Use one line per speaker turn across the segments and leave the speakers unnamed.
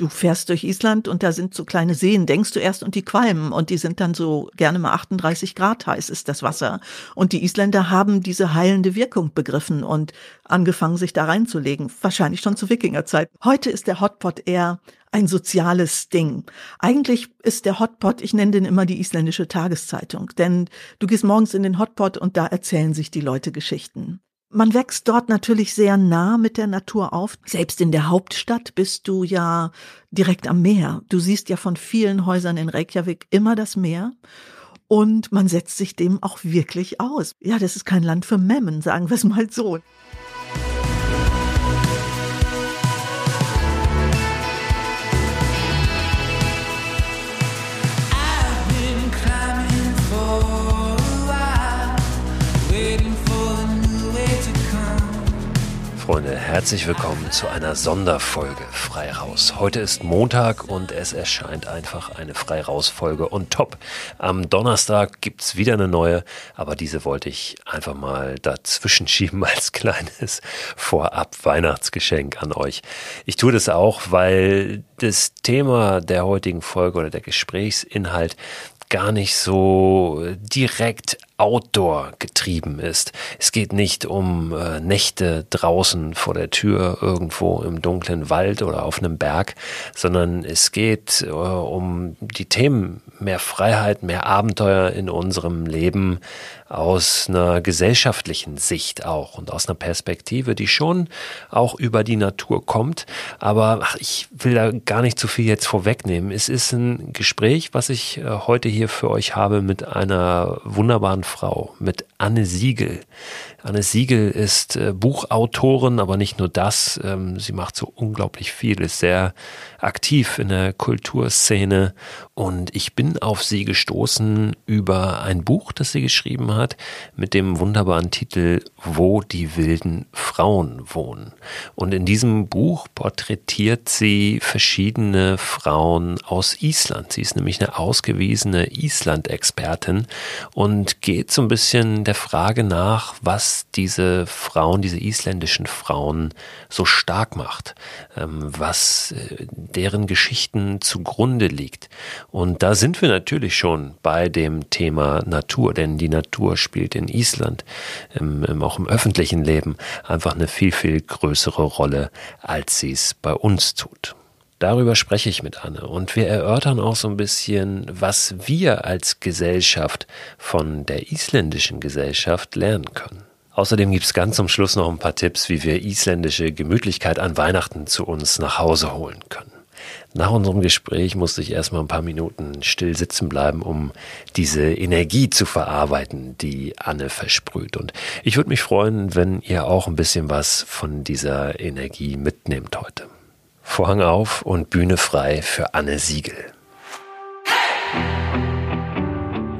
du fährst durch Island und da sind so kleine Seen, denkst du erst und die qualmen und die sind dann so gerne mal 38 Grad heiß ist das Wasser. Und die Isländer haben diese heilende Wirkung begriffen und angefangen, sich da reinzulegen. Wahrscheinlich schon zu Wikingerzeit. Heute ist der Hotpot eher ein soziales Ding. Eigentlich ist der Hotpot, ich nenne den immer die isländische Tageszeitung, denn du gehst morgens in den Hotpot und da erzählen sich die Leute Geschichten. Man wächst dort natürlich sehr nah mit der Natur auf. Selbst in der Hauptstadt bist du ja direkt am Meer. Du siehst ja von vielen Häusern in Reykjavik immer das Meer. Und man setzt sich dem auch wirklich aus. Ja, das ist kein Land für Memmen, sagen wir es mal so.
Freunde, herzlich willkommen zu einer Sonderfolge Freiraus. Heute ist Montag und es erscheint einfach eine Freiraus-Folge und top. Am Donnerstag gibt's wieder eine neue, aber diese wollte ich einfach mal dazwischen schieben als kleines Vorab-Weihnachtsgeschenk an euch. Ich tue das auch, weil das Thema der heutigen Folge oder der Gesprächsinhalt gar nicht so direkt Outdoor getrieben ist. Es geht nicht um äh, Nächte draußen vor der Tür irgendwo im dunklen Wald oder auf einem Berg, sondern es geht äh, um die Themen mehr Freiheit, mehr Abenteuer in unserem Leben aus einer gesellschaftlichen Sicht auch und aus einer Perspektive, die schon auch über die Natur kommt. Aber ach, ich will da gar nicht zu viel jetzt vorwegnehmen. Es ist ein Gespräch, was ich äh, heute hier für euch habe mit einer wunderbaren Frau, mit Anne Siegel. Anne Siegel ist äh, Buchautorin, aber nicht nur das. Ähm, sie macht so unglaublich viel, ist sehr aktiv in der Kulturszene. Und ich bin auf sie gestoßen über ein Buch, das sie geschrieben hat, mit dem wunderbaren Titel Wo die wilden Frauen wohnen. Und in diesem Buch porträtiert sie verschiedene Frauen aus Island. Sie ist nämlich eine ausgewiesene Island-Expertin und geht so ein bisschen der Frage nach, was diese Frauen, diese isländischen Frauen so stark macht, ähm, was äh, deren Geschichten zugrunde liegt. Und da sind wir natürlich schon bei dem Thema Natur, denn die Natur spielt in Island, auch im öffentlichen Leben, einfach eine viel, viel größere Rolle, als sie es bei uns tut. Darüber spreche ich mit Anne und wir erörtern auch so ein bisschen, was wir als Gesellschaft von der isländischen Gesellschaft lernen können. Außerdem gibt's ganz zum Schluss noch ein paar Tipps, wie wir isländische Gemütlichkeit an Weihnachten zu uns nach Hause holen können. Nach unserem Gespräch musste ich erstmal ein paar Minuten still sitzen bleiben, um diese Energie zu verarbeiten, die Anne versprüht. Und ich würde mich freuen, wenn ihr auch ein bisschen was von dieser Energie mitnehmt heute. Vorhang auf und Bühne frei für Anne Siegel.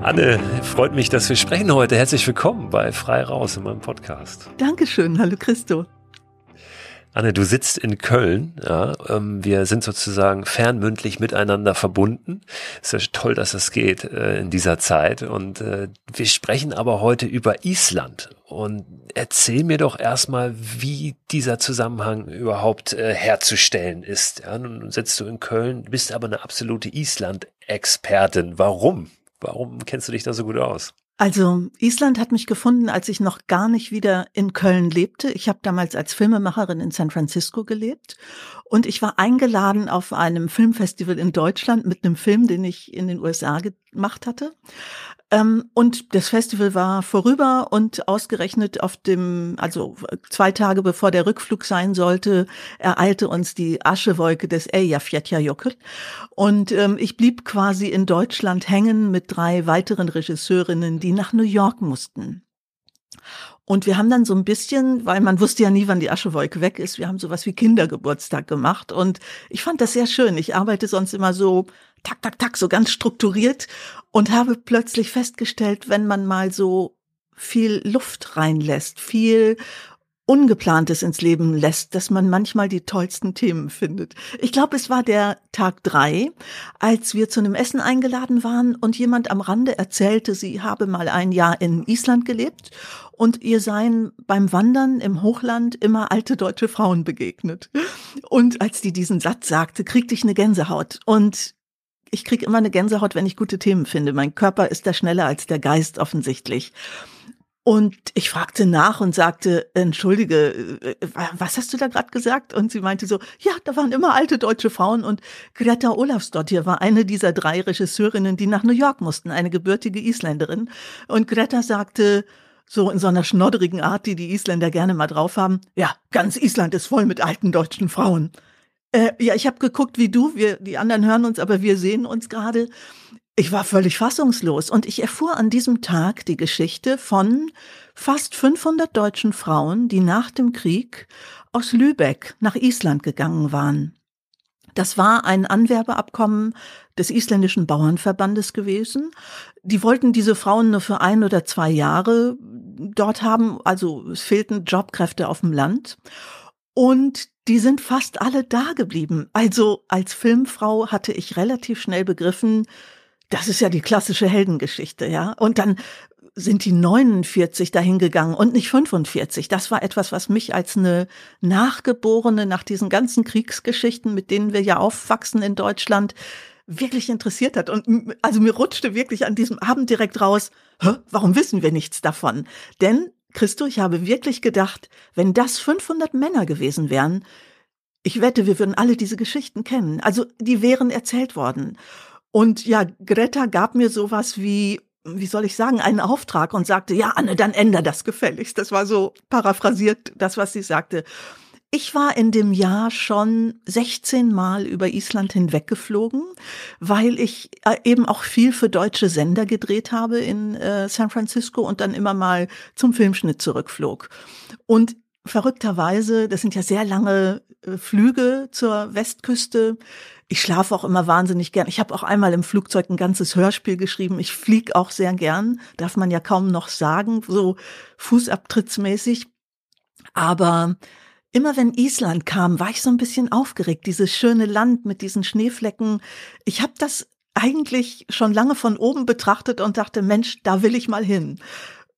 Anne, freut mich, dass wir sprechen heute. Herzlich willkommen bei Frei Raus in meinem Podcast.
Dankeschön. Hallo Christo.
Anne, du sitzt in Köln. Ja, ähm, wir sind sozusagen fernmündlich miteinander verbunden. Es ist ja toll, dass das geht äh, in dieser Zeit. Und äh, wir sprechen aber heute über Island. Und erzähl mir doch erstmal, wie dieser Zusammenhang überhaupt äh, herzustellen ist. Ja, nun sitzt du in Köln, bist aber eine absolute Island-Expertin. Warum? Warum kennst du dich da so gut aus?
Also Island hat mich gefunden, als ich noch gar nicht wieder in Köln lebte. Ich habe damals als Filmemacherin in San Francisco gelebt und ich war eingeladen auf einem Filmfestival in Deutschland mit einem Film, den ich in den USA gemacht hatte. Ähm, und das Festival war vorüber und ausgerechnet auf dem, also zwei Tage bevor der Rückflug sein sollte, ereilte uns die Aschewolke des Eyjafjallajökull. Und ähm, ich blieb quasi in Deutschland hängen mit drei weiteren Regisseurinnen, die nach New York mussten. Und wir haben dann so ein bisschen, weil man wusste ja nie, wann die Aschewolke weg ist, wir haben sowas wie Kindergeburtstag gemacht. Und ich fand das sehr schön. Ich arbeite sonst immer so tak, tak, tak, so ganz strukturiert und habe plötzlich festgestellt, wenn man mal so viel Luft reinlässt, viel Ungeplantes ins Leben lässt, dass man manchmal die tollsten Themen findet. Ich glaube, es war der Tag drei, als wir zu einem Essen eingeladen waren und jemand am Rande erzählte, sie habe mal ein Jahr in Island gelebt und ihr seien beim Wandern im Hochland immer alte deutsche Frauen begegnet. Und als die diesen Satz sagte, kriegte ich eine Gänsehaut. Und ich kriege immer eine Gänsehaut, wenn ich gute Themen finde. Mein Körper ist da schneller als der Geist offensichtlich. Und ich fragte nach und sagte, entschuldige, äh, was hast du da gerade gesagt? Und sie meinte so, ja, da waren immer alte deutsche Frauen und Greta Olafsdottir war eine dieser drei Regisseurinnen, die nach New York mussten, eine gebürtige Isländerin. Und Greta sagte, so in so einer schnodderigen Art, die die Isländer gerne mal drauf haben, ja, ganz Island ist voll mit alten deutschen Frauen. Äh, ja, ich habe geguckt wie du, wir, die anderen hören uns, aber wir sehen uns gerade. Ich war völlig fassungslos und ich erfuhr an diesem Tag die Geschichte von fast 500 deutschen Frauen, die nach dem Krieg aus Lübeck nach Island gegangen waren. Das war ein Anwerbeabkommen des isländischen Bauernverbandes gewesen. Die wollten diese Frauen nur für ein oder zwei Jahre dort haben, also es fehlten Jobkräfte auf dem Land. Und die sind fast alle da geblieben. Also als Filmfrau hatte ich relativ schnell begriffen, das ist ja die klassische Heldengeschichte, ja. Und dann sind die 49 dahin gegangen und nicht 45. Das war etwas, was mich als eine Nachgeborene nach diesen ganzen Kriegsgeschichten, mit denen wir ja aufwachsen in Deutschland, wirklich interessiert hat. Und also mir rutschte wirklich an diesem Abend direkt raus, Hä, warum wissen wir nichts davon? Denn, Christo, ich habe wirklich gedacht, wenn das 500 Männer gewesen wären, ich wette, wir würden alle diese Geschichten kennen. Also die wären erzählt worden. Und ja, Greta gab mir sowas wie, wie soll ich sagen, einen Auftrag und sagte, ja, Anne, dann änder das gefälligst. Das war so paraphrasiert, das, was sie sagte. Ich war in dem Jahr schon 16 Mal über Island hinweggeflogen, weil ich äh, eben auch viel für deutsche Sender gedreht habe in äh, San Francisco und dann immer mal zum Filmschnitt zurückflog. Und verrückterweise, das sind ja sehr lange äh, Flüge zur Westküste, ich schlafe auch immer wahnsinnig gern. Ich habe auch einmal im Flugzeug ein ganzes Hörspiel geschrieben. Ich flieg auch sehr gern, darf man ja kaum noch sagen, so fußabtrittsmäßig. Aber immer wenn Island kam, war ich so ein bisschen aufgeregt. Dieses schöne Land mit diesen Schneeflecken. Ich habe das eigentlich schon lange von oben betrachtet und dachte, Mensch, da will ich mal hin.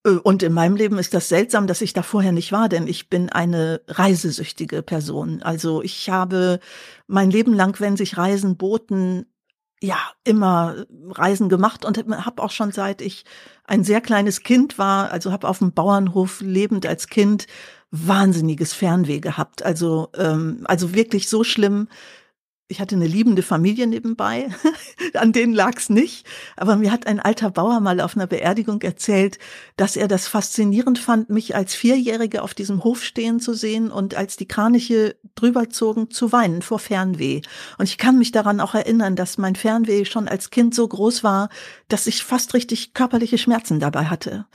Äh, und in meinem Leben ist das seltsam, dass ich da vorher nicht war, denn ich bin eine reisesüchtige Person. Also ich habe mein Leben lang, wenn sich Reisen boten, ja, immer Reisen gemacht und habe auch schon seit ich ein sehr kleines Kind war, also habe auf dem Bauernhof lebend als Kind wahnsinniges Fernweh gehabt. Also ähm, also wirklich so schlimm, ich hatte eine liebende Familie nebenbei, an denen lag's nicht. Aber mir hat ein alter Bauer mal auf einer Beerdigung erzählt, dass er das faszinierend fand, mich als Vierjährige auf diesem Hof stehen zu sehen und als die Kraniche drüber zogen, zu weinen vor Fernweh. Und ich kann mich daran auch erinnern, dass mein Fernweh schon als Kind so groß war, dass ich fast richtig körperliche Schmerzen dabei hatte.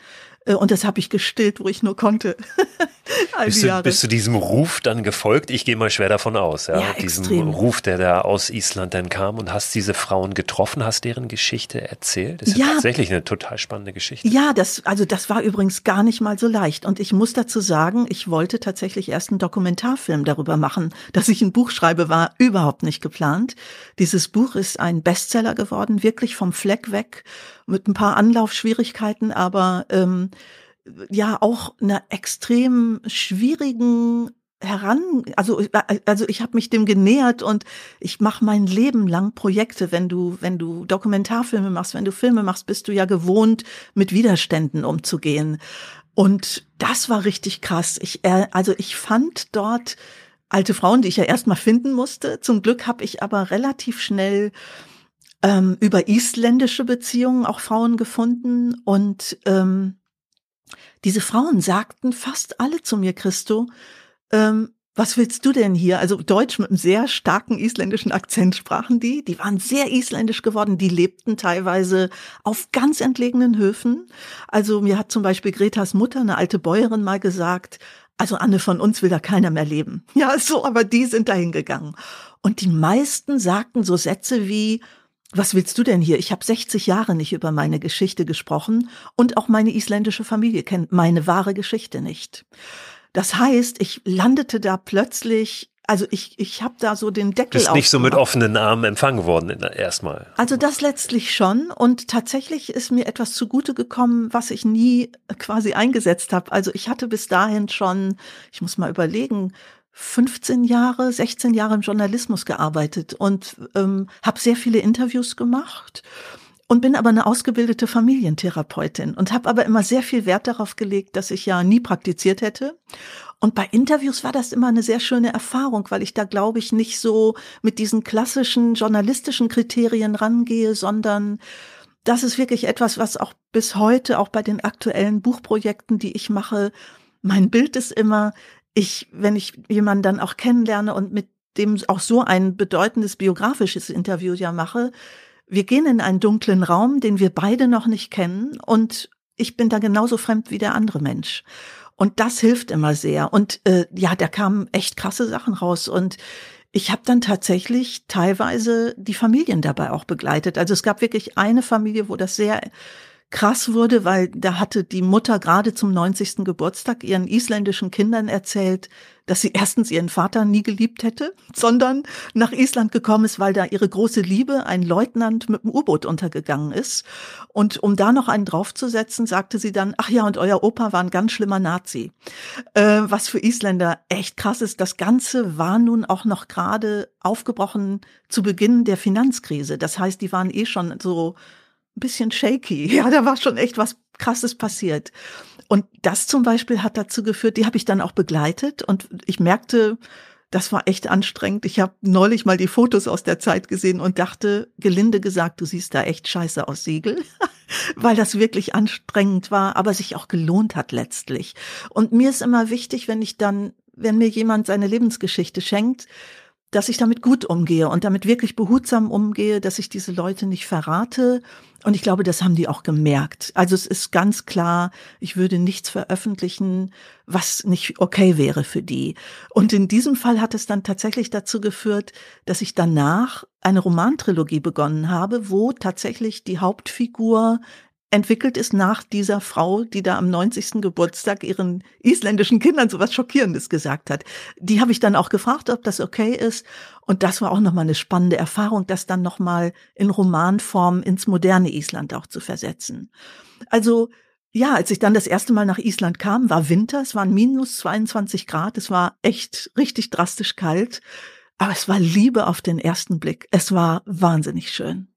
Äh, und das habe ich gestillt, wo ich nur konnte.
bist, du, bist du diesem Ruf dann gefolgt? Ich gehe mal schwer davon aus, ja. ja diesem extrem. Ruf, der da aus Island dann kam und hast diese Frauen getroffen, hast deren Geschichte erzählt. Das ist ja, tatsächlich eine total spannende Geschichte.
Ja, das, also das war übrigens gar nicht mal so leicht. Und ich muss dazu sagen, ich wollte tatsächlich erst einen Dokumentarfilm darüber machen. Dass ich ein Buch schreibe, war überhaupt nicht geplant. Dieses Buch ist ein Bestseller geworden, wirklich vom Fleck weg mit ein paar Anlaufschwierigkeiten, aber ähm, ja auch einer extrem schwierigen heran, also also ich habe mich dem genähert und ich mache mein Leben lang Projekte. Wenn du wenn du Dokumentarfilme machst, wenn du Filme machst, bist du ja gewohnt mit Widerständen umzugehen. Und das war richtig krass. Ich äh, also ich fand dort alte Frauen, die ich ja erstmal finden musste. Zum Glück habe ich aber relativ schnell ähm, über isländische Beziehungen auch Frauen gefunden und ähm, diese Frauen sagten fast alle zu mir, Christo, ähm, was willst du denn hier? Also Deutsch mit einem sehr starken isländischen Akzent sprachen die. Die waren sehr isländisch geworden. Die lebten teilweise auf ganz entlegenen Höfen. Also mir hat zum Beispiel Gretas Mutter, eine alte Bäuerin, mal gesagt, also Anne, von uns will da keiner mehr leben. Ja, so, aber die sind dahin gegangen. Und die meisten sagten so Sätze wie, was willst du denn hier? Ich habe 60 Jahre nicht über meine Geschichte gesprochen und auch meine isländische Familie kennt meine wahre Geschichte nicht. Das heißt, ich landete da plötzlich also ich, ich habe da so den Deckel
Bist nicht so mit offenen Armen empfangen worden erstmal.
Also das letztlich schon und tatsächlich ist mir etwas zugute gekommen, was ich nie quasi eingesetzt habe. Also ich hatte bis dahin schon, ich muss mal überlegen, 15 Jahre, 16 Jahre im Journalismus gearbeitet und ähm, habe sehr viele Interviews gemacht und bin aber eine ausgebildete Familientherapeutin und habe aber immer sehr viel Wert darauf gelegt, dass ich ja nie praktiziert hätte. Und bei Interviews war das immer eine sehr schöne Erfahrung, weil ich da, glaube ich, nicht so mit diesen klassischen journalistischen Kriterien rangehe, sondern das ist wirklich etwas, was auch bis heute, auch bei den aktuellen Buchprojekten, die ich mache, mein Bild ist immer, ich, wenn ich jemanden dann auch kennenlerne und mit dem auch so ein bedeutendes biografisches Interview ja mache, wir gehen in einen dunklen Raum, den wir beide noch nicht kennen und ich bin da genauso fremd wie der andere Mensch. Und das hilft immer sehr. Und äh, ja, da kamen echt krasse Sachen raus. Und ich habe dann tatsächlich teilweise die Familien dabei auch begleitet. Also es gab wirklich eine Familie, wo das sehr krass wurde, weil da hatte die Mutter gerade zum 90. Geburtstag ihren isländischen Kindern erzählt, dass sie erstens ihren Vater nie geliebt hätte, sondern nach Island gekommen ist, weil da ihre große Liebe, ein Leutnant mit dem U-Boot untergegangen ist. Und um da noch einen draufzusetzen, sagte sie dann, ach ja, und euer Opa war ein ganz schlimmer Nazi. Äh, was für Isländer echt krass ist. Das Ganze war nun auch noch gerade aufgebrochen zu Beginn der Finanzkrise. Das heißt, die waren eh schon so ein bisschen shaky. Ja, da war schon echt was Krasses passiert. Und das zum Beispiel hat dazu geführt, die habe ich dann auch begleitet und ich merkte, das war echt anstrengend. Ich habe neulich mal die Fotos aus der Zeit gesehen und dachte, gelinde gesagt, du siehst da echt scheiße aus Siegel, weil das wirklich anstrengend war, aber sich auch gelohnt hat letztlich. Und mir ist immer wichtig, wenn ich dann, wenn mir jemand seine Lebensgeschichte schenkt, dass ich damit gut umgehe und damit wirklich behutsam umgehe, dass ich diese Leute nicht verrate. Und ich glaube, das haben die auch gemerkt. Also es ist ganz klar, ich würde nichts veröffentlichen, was nicht okay wäre für die. Und in diesem Fall hat es dann tatsächlich dazu geführt, dass ich danach eine Romantrilogie begonnen habe, wo tatsächlich die Hauptfigur entwickelt ist nach dieser Frau, die da am 90. Geburtstag ihren isländischen Kindern so was Schockierendes gesagt hat. Die habe ich dann auch gefragt, ob das okay ist. Und das war auch nochmal eine spannende Erfahrung, das dann nochmal in Romanform ins moderne Island auch zu versetzen. Also, ja, als ich dann das erste Mal nach Island kam, war Winter, es waren minus 22 Grad, es war echt richtig drastisch kalt, aber es war Liebe auf den ersten Blick. Es war wahnsinnig schön.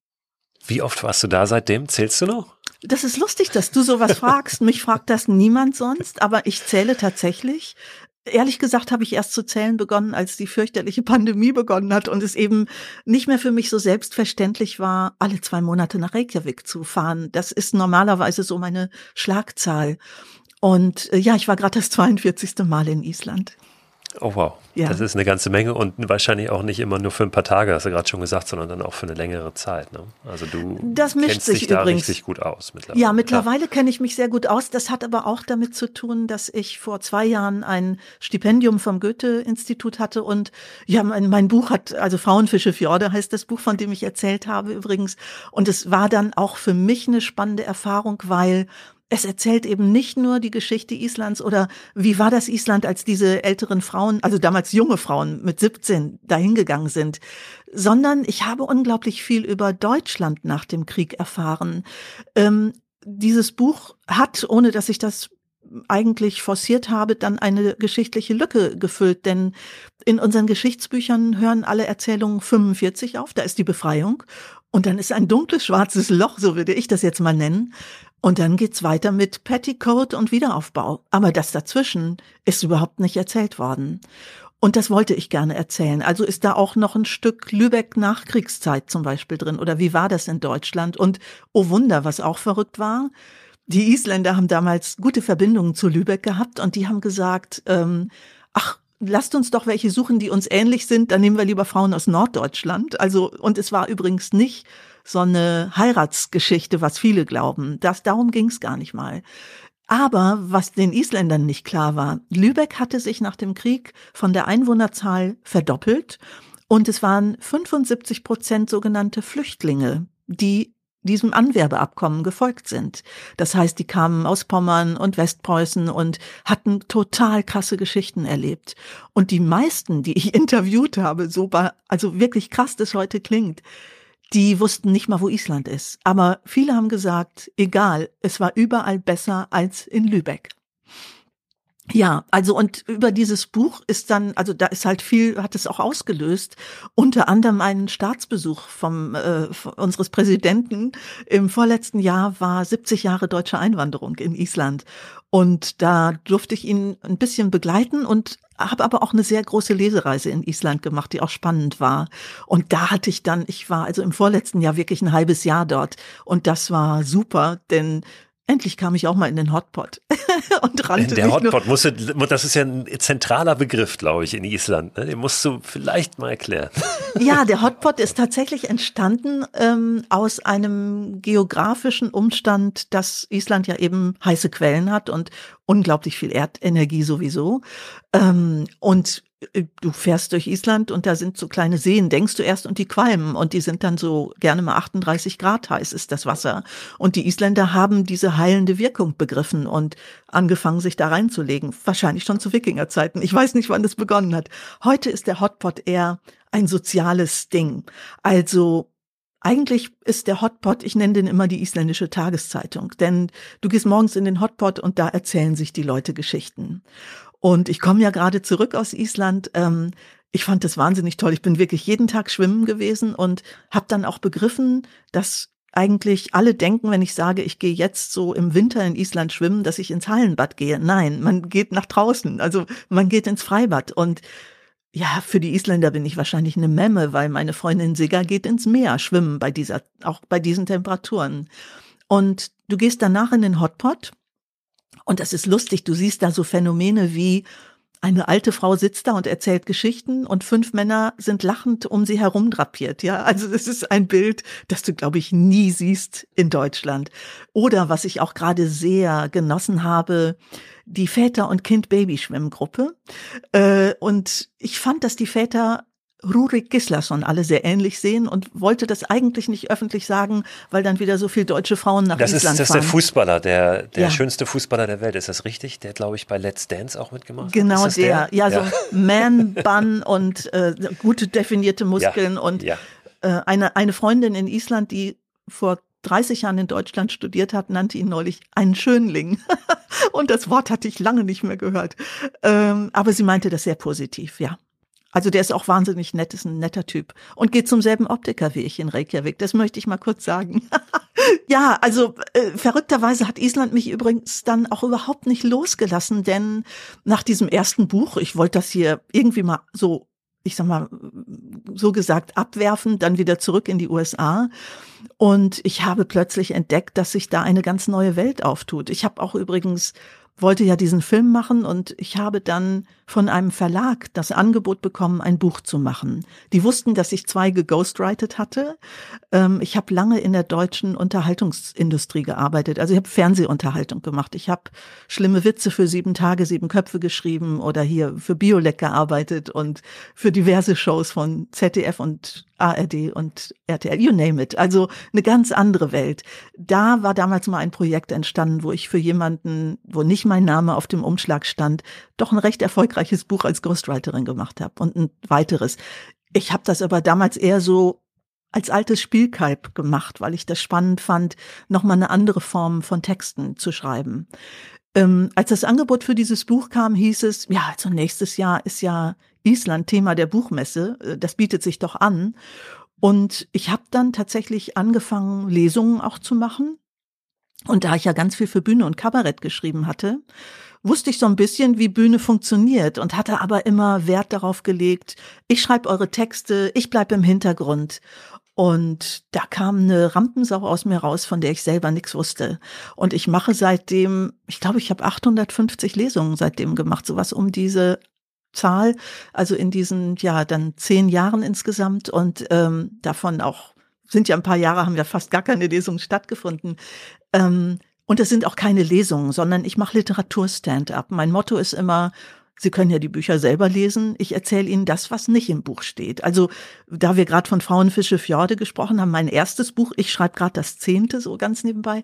Wie oft warst du da seitdem? Zählst du noch?
Das ist lustig, dass du sowas fragst. Mich fragt das niemand sonst, aber ich zähle tatsächlich. Ehrlich gesagt habe ich erst zu zählen begonnen, als die fürchterliche Pandemie begonnen hat und es eben nicht mehr für mich so selbstverständlich war, alle zwei Monate nach Reykjavik zu fahren. Das ist normalerweise so meine Schlagzahl. Und äh, ja, ich war gerade das 42. Mal in Island.
Oh wow, ja. das ist eine ganze Menge und wahrscheinlich auch nicht immer nur für ein paar Tage, hast du gerade schon gesagt, sondern dann auch für eine längere Zeit. Ne? Also du
das
kennst dich da
übrigens.
richtig gut aus mittlerweile.
Ja, mittlerweile kenne ich mich sehr gut aus. Das hat aber auch damit zu tun, dass ich vor zwei Jahren ein Stipendium vom Goethe-Institut hatte und ja, mein, mein Buch hat, also Frauenfische Fjorde heißt das Buch, von dem ich erzählt habe übrigens. Und es war dann auch für mich eine spannende Erfahrung, weil es erzählt eben nicht nur die Geschichte Islands oder wie war das Island, als diese älteren Frauen, also damals junge Frauen mit 17 dahingegangen sind, sondern ich habe unglaublich viel über Deutschland nach dem Krieg erfahren. Ähm, dieses Buch hat, ohne dass ich das eigentlich forciert habe, dann eine geschichtliche Lücke gefüllt. Denn in unseren Geschichtsbüchern hören alle Erzählungen 45 auf, da ist die Befreiung. Und dann ist ein dunkles, schwarzes Loch, so würde ich das jetzt mal nennen. Und dann geht's weiter mit Petticoat und Wiederaufbau. Aber das dazwischen ist überhaupt nicht erzählt worden. Und das wollte ich gerne erzählen. Also ist da auch noch ein Stück Lübeck Nachkriegszeit zum Beispiel drin. Oder wie war das in Deutschland? Und oh Wunder, was auch verrückt war. Die Isländer haben damals gute Verbindungen zu Lübeck gehabt und die haben gesagt, ähm, ach, lasst uns doch welche suchen, die uns ähnlich sind, dann nehmen wir lieber Frauen aus Norddeutschland. Also, und es war übrigens nicht so eine Heiratsgeschichte, was viele glauben. Das, darum ging es gar nicht mal. Aber was den Isländern nicht klar war, Lübeck hatte sich nach dem Krieg von der Einwohnerzahl verdoppelt und es waren 75 Prozent sogenannte Flüchtlinge, die diesem Anwerbeabkommen gefolgt sind. Das heißt, die kamen aus Pommern und Westpreußen und hatten total krasse Geschichten erlebt. Und die meisten, die ich interviewt habe, so also wirklich krass das heute klingt, die wussten nicht mal, wo Island ist. Aber viele haben gesagt, egal, es war überall besser als in Lübeck. Ja, also und über dieses Buch ist dann, also da ist halt viel, hat es auch ausgelöst, unter anderem einen Staatsbesuch vom äh, unseres Präsidenten. Im vorletzten Jahr war 70 Jahre deutsche Einwanderung in Island. Und da durfte ich ihn ein bisschen begleiten und habe aber auch eine sehr große Lesereise in Island gemacht, die auch spannend war. Und da hatte ich dann, ich war also im vorletzten Jahr wirklich ein halbes Jahr dort. Und das war super, denn Endlich kam ich auch mal in den Hotpot und rannte.
Der Hotpot musste, das ist ja ein zentraler Begriff, glaube ich, in Island. Ne? Den musst du vielleicht mal erklären.
Ja, der Hotpot ist tatsächlich entstanden ähm, aus einem geografischen Umstand, dass Island ja eben heiße Quellen hat und unglaublich viel Erdenergie sowieso. Ähm, und du fährst durch Island und da sind so kleine Seen, denkst du erst, und die qualmen und die sind dann so gerne mal 38 Grad heiß ist das Wasser. Und die Isländer haben diese heilende Wirkung begriffen und angefangen, sich da reinzulegen. Wahrscheinlich schon zu Wikingerzeiten. Ich weiß nicht, wann das begonnen hat. Heute ist der Hotpot eher ein soziales Ding. Also eigentlich ist der Hotpot, ich nenne den immer die isländische Tageszeitung, denn du gehst morgens in den Hotpot und da erzählen sich die Leute Geschichten. Und ich komme ja gerade zurück aus Island. Ähm, ich fand das wahnsinnig toll. Ich bin wirklich jeden Tag schwimmen gewesen und habe dann auch begriffen, dass eigentlich alle denken, wenn ich sage, ich gehe jetzt so im Winter in Island schwimmen, dass ich ins Hallenbad gehe. Nein, man geht nach draußen, also man geht ins Freibad und ja, für die Isländer bin ich wahrscheinlich eine Memme, weil meine Freundin Sigga geht ins Meer schwimmen bei dieser, auch bei diesen Temperaturen. Und du gehst danach in den Hotpot und das ist lustig, du siehst da so Phänomene wie eine alte Frau sitzt da und erzählt Geschichten und fünf Männer sind lachend um sie herum drapiert. Ja, also das ist ein Bild, das du, glaube ich, nie siehst in Deutschland. Oder was ich auch gerade sehr genossen habe, die Väter- und Kind-Baby-Schwimmgruppe. Äh, und ich fand, dass die Väter Rurik Gislason alle sehr ähnlich sehen und wollte das eigentlich nicht öffentlich sagen, weil dann wieder so viele deutsche Frauen nach
das
Island
ist, das
fahren.
ist der Fußballer, der, der ja. schönste Fußballer der Welt. Ist das richtig? Der, glaube ich, bei Let's Dance auch mitgemacht
genau
hat.
Genau der. der. Ja, so Man-Bun und äh, gute definierte Muskeln ja. und ja. Äh, eine, eine Freundin in Island, die vor 30 Jahren in Deutschland studiert hat, nannte ihn neulich einen Schönling. und das Wort hatte ich lange nicht mehr gehört. Ähm, aber sie meinte das sehr positiv, ja. Also der ist auch wahnsinnig nett, ist ein netter Typ und geht zum selben Optiker wie ich in Reykjavik. Das möchte ich mal kurz sagen. ja, also äh, verrückterweise hat Island mich übrigens dann auch überhaupt nicht losgelassen, denn nach diesem ersten Buch, ich wollte das hier irgendwie mal so, ich sag mal, so gesagt abwerfen, dann wieder zurück in die USA. Und ich habe plötzlich entdeckt, dass sich da eine ganz neue Welt auftut. Ich habe auch übrigens wollte ja diesen Film machen und ich habe dann von einem Verlag das Angebot bekommen, ein Buch zu machen. Die wussten, dass ich zwei geghostwritet hatte. Ähm, ich habe lange in der deutschen Unterhaltungsindustrie gearbeitet. Also ich habe Fernsehunterhaltung gemacht. Ich habe schlimme Witze für sieben Tage, sieben Köpfe geschrieben oder hier für Biolek gearbeitet und für diverse Shows von ZDF und ARD und RTL, you name it. Also eine ganz andere Welt. Da war damals mal ein Projekt entstanden, wo ich für jemanden, wo nicht mein Name auf dem Umschlag stand, doch ein recht erfolgreiches Buch als Ghostwriterin gemacht habe und ein weiteres. Ich habe das aber damals eher so als altes Spielkalb gemacht, weil ich das spannend fand, nochmal eine andere Form von Texten zu schreiben. Ähm, als das Angebot für dieses Buch kam, hieß es, ja, also nächstes Jahr ist ja Island Thema der Buchmesse. Äh, das bietet sich doch an. Und ich habe dann tatsächlich angefangen, Lesungen auch zu machen. Und da ich ja ganz viel für Bühne und Kabarett geschrieben hatte, wusste ich so ein bisschen, wie Bühne funktioniert und hatte aber immer Wert darauf gelegt, ich schreibe eure Texte, ich bleib im Hintergrund. Und da kam eine Rampensau aus mir raus, von der ich selber nichts wusste. Und ich mache seitdem, ich glaube, ich habe 850 Lesungen seitdem gemacht, sowas um diese Zahl, also in diesen, ja, dann zehn Jahren insgesamt und ähm, davon auch sind ja ein paar Jahre, haben ja fast gar keine Lesungen stattgefunden. Ähm, und es sind auch keine Lesungen, sondern ich mache Literatur-Stand-up. Mein Motto ist immer, Sie können ja die Bücher selber lesen. Ich erzähle Ihnen das, was nicht im Buch steht. Also, da wir gerade von Frauenfische Fjorde gesprochen haben, mein erstes Buch, ich schreibe gerade das zehnte, so ganz nebenbei,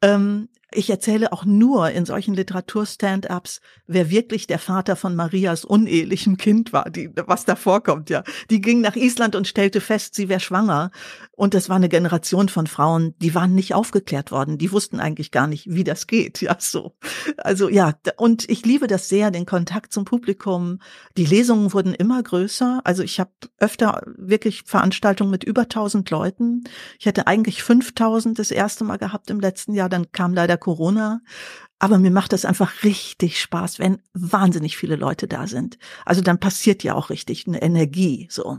ähm, ich erzähle auch nur in solchen Literatur-Stand-ups, wer wirklich der Vater von Marias unehelichem Kind war, die, was da vorkommt, ja. Die ging nach Island und stellte fest, sie wäre schwanger. Und das war eine Generation von Frauen, die waren nicht aufgeklärt worden. Die wussten eigentlich gar nicht, wie das geht, ja, so. Also, ja, und ich liebe das sehr, den Kontakt zum Publikum. Die Lesungen wurden immer größer. Also, ich habe öfter wirklich Veranstaltungen mit über 1000 Leuten. Ich hätte eigentlich 5000 das erste Mal gehabt im letzten Jahr. Dann kam leider Corona. Aber mir macht das einfach richtig Spaß, wenn wahnsinnig viele Leute da sind. Also dann passiert ja auch richtig eine Energie, so.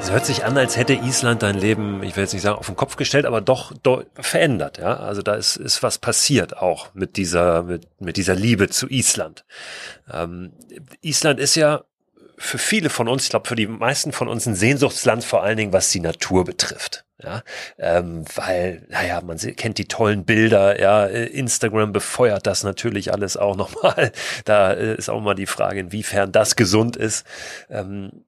Es hört sich an, als hätte Island dein Leben, ich will jetzt nicht sagen auf den Kopf gestellt, aber doch, doch verändert. Ja, also da ist, ist was passiert auch mit dieser mit, mit dieser Liebe zu Island. Ähm, Island ist ja für viele von uns, ich glaube für die meisten von uns ein Sehnsuchtsland, vor allen Dingen was die Natur betrifft. Ja, ähm, weil, naja, man kennt die tollen Bilder, ja, Instagram befeuert das natürlich alles auch nochmal. Da äh, ist auch mal die Frage, inwiefern das gesund ist. Ähm,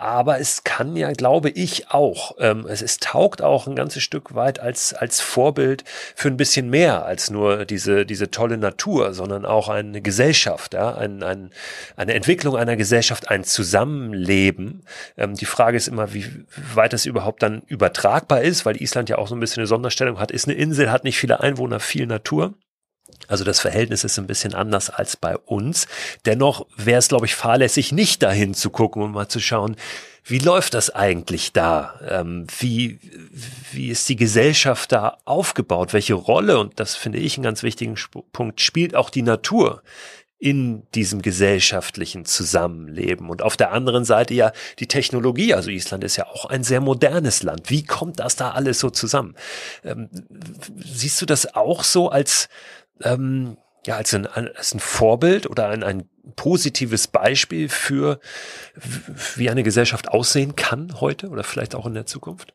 aber es kann ja, glaube ich, auch, ähm, es, es taugt auch ein ganzes Stück weit als, als Vorbild für ein bisschen mehr als nur diese, diese tolle Natur, sondern auch eine Gesellschaft, ja, ein, ein, eine Entwicklung einer Gesellschaft, ein Zusammenleben. Ähm, die Frage ist immer, wie weit das überhaupt dann übertragbar ist, weil Island ja auch so ein bisschen eine Sonderstellung hat, ist eine Insel, hat nicht viele Einwohner, viel Natur. Also das Verhältnis ist ein bisschen anders als bei uns. Dennoch wäre es, glaube ich, fahrlässig, nicht dahin zu gucken und mal zu schauen, wie läuft das eigentlich da? Ähm, wie, wie ist die Gesellschaft da aufgebaut? Welche Rolle, und das finde ich einen ganz wichtigen Punkt, spielt auch die Natur in diesem gesellschaftlichen Zusammenleben. Und auf der anderen Seite ja die Technologie. Also Island ist ja auch ein sehr modernes Land. Wie kommt das da alles so zusammen? Ähm, siehst du das auch so als, ähm, ja, als ein, als ein Vorbild oder ein, ein positives Beispiel für, wie eine Gesellschaft aussehen kann heute oder vielleicht auch in der Zukunft?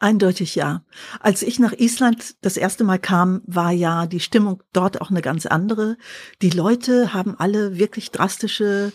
Eindeutig ja. Als ich nach Island das erste Mal kam, war ja die Stimmung dort auch eine ganz andere. Die Leute haben alle wirklich drastische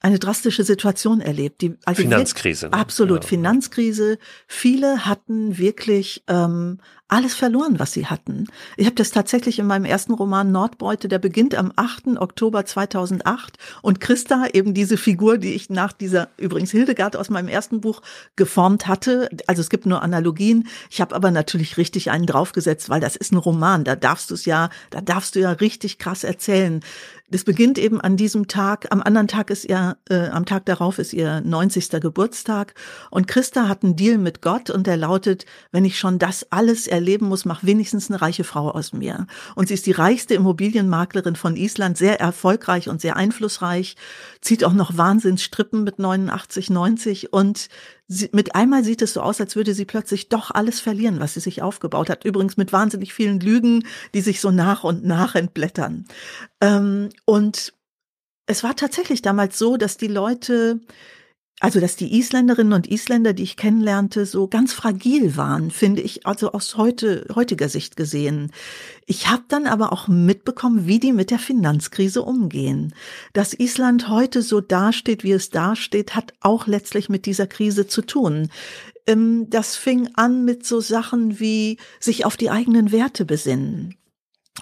eine drastische Situation erlebt. Die,
also Finanzkrise.
Ne? Absolut, ja. Finanzkrise. Viele hatten wirklich ähm, alles verloren, was sie hatten. Ich habe das tatsächlich in meinem ersten Roman Nordbeute, der beginnt am 8. Oktober 2008 und Christa, eben diese Figur, die ich nach dieser, übrigens Hildegard aus meinem ersten Buch geformt hatte, also es gibt nur Analogien, ich habe aber natürlich richtig einen draufgesetzt, weil das ist ein Roman, da darfst du es ja, da darfst du ja richtig krass erzählen. Das beginnt eben an diesem Tag, am anderen Tag ist ihr, äh, am Tag darauf ist ihr 90. Geburtstag und Christa hat einen Deal mit Gott und der lautet, wenn ich schon das alles erleben muss, mach wenigstens eine reiche Frau aus mir. Und sie ist die reichste Immobilienmaklerin von Island, sehr erfolgreich und sehr einflussreich, zieht auch noch Wahnsinnsstrippen mit 89, 90 und sie, mit einmal sieht es so aus, als würde sie plötzlich doch alles verlieren, was sie sich aufgebaut hat. Übrigens mit wahnsinnig vielen Lügen, die sich so nach und nach entblättern. Ähm, und es war tatsächlich damals so, dass die Leute also dass die Isländerinnen und Isländer, die ich kennenlernte, so ganz fragil waren, finde ich, also aus heute, heutiger Sicht gesehen. Ich habe dann aber auch mitbekommen, wie die mit der Finanzkrise umgehen. Dass Island heute so dasteht, wie es dasteht, hat auch letztlich mit dieser Krise zu tun. Ähm, das fing an mit so Sachen wie sich auf die eigenen Werte besinnen.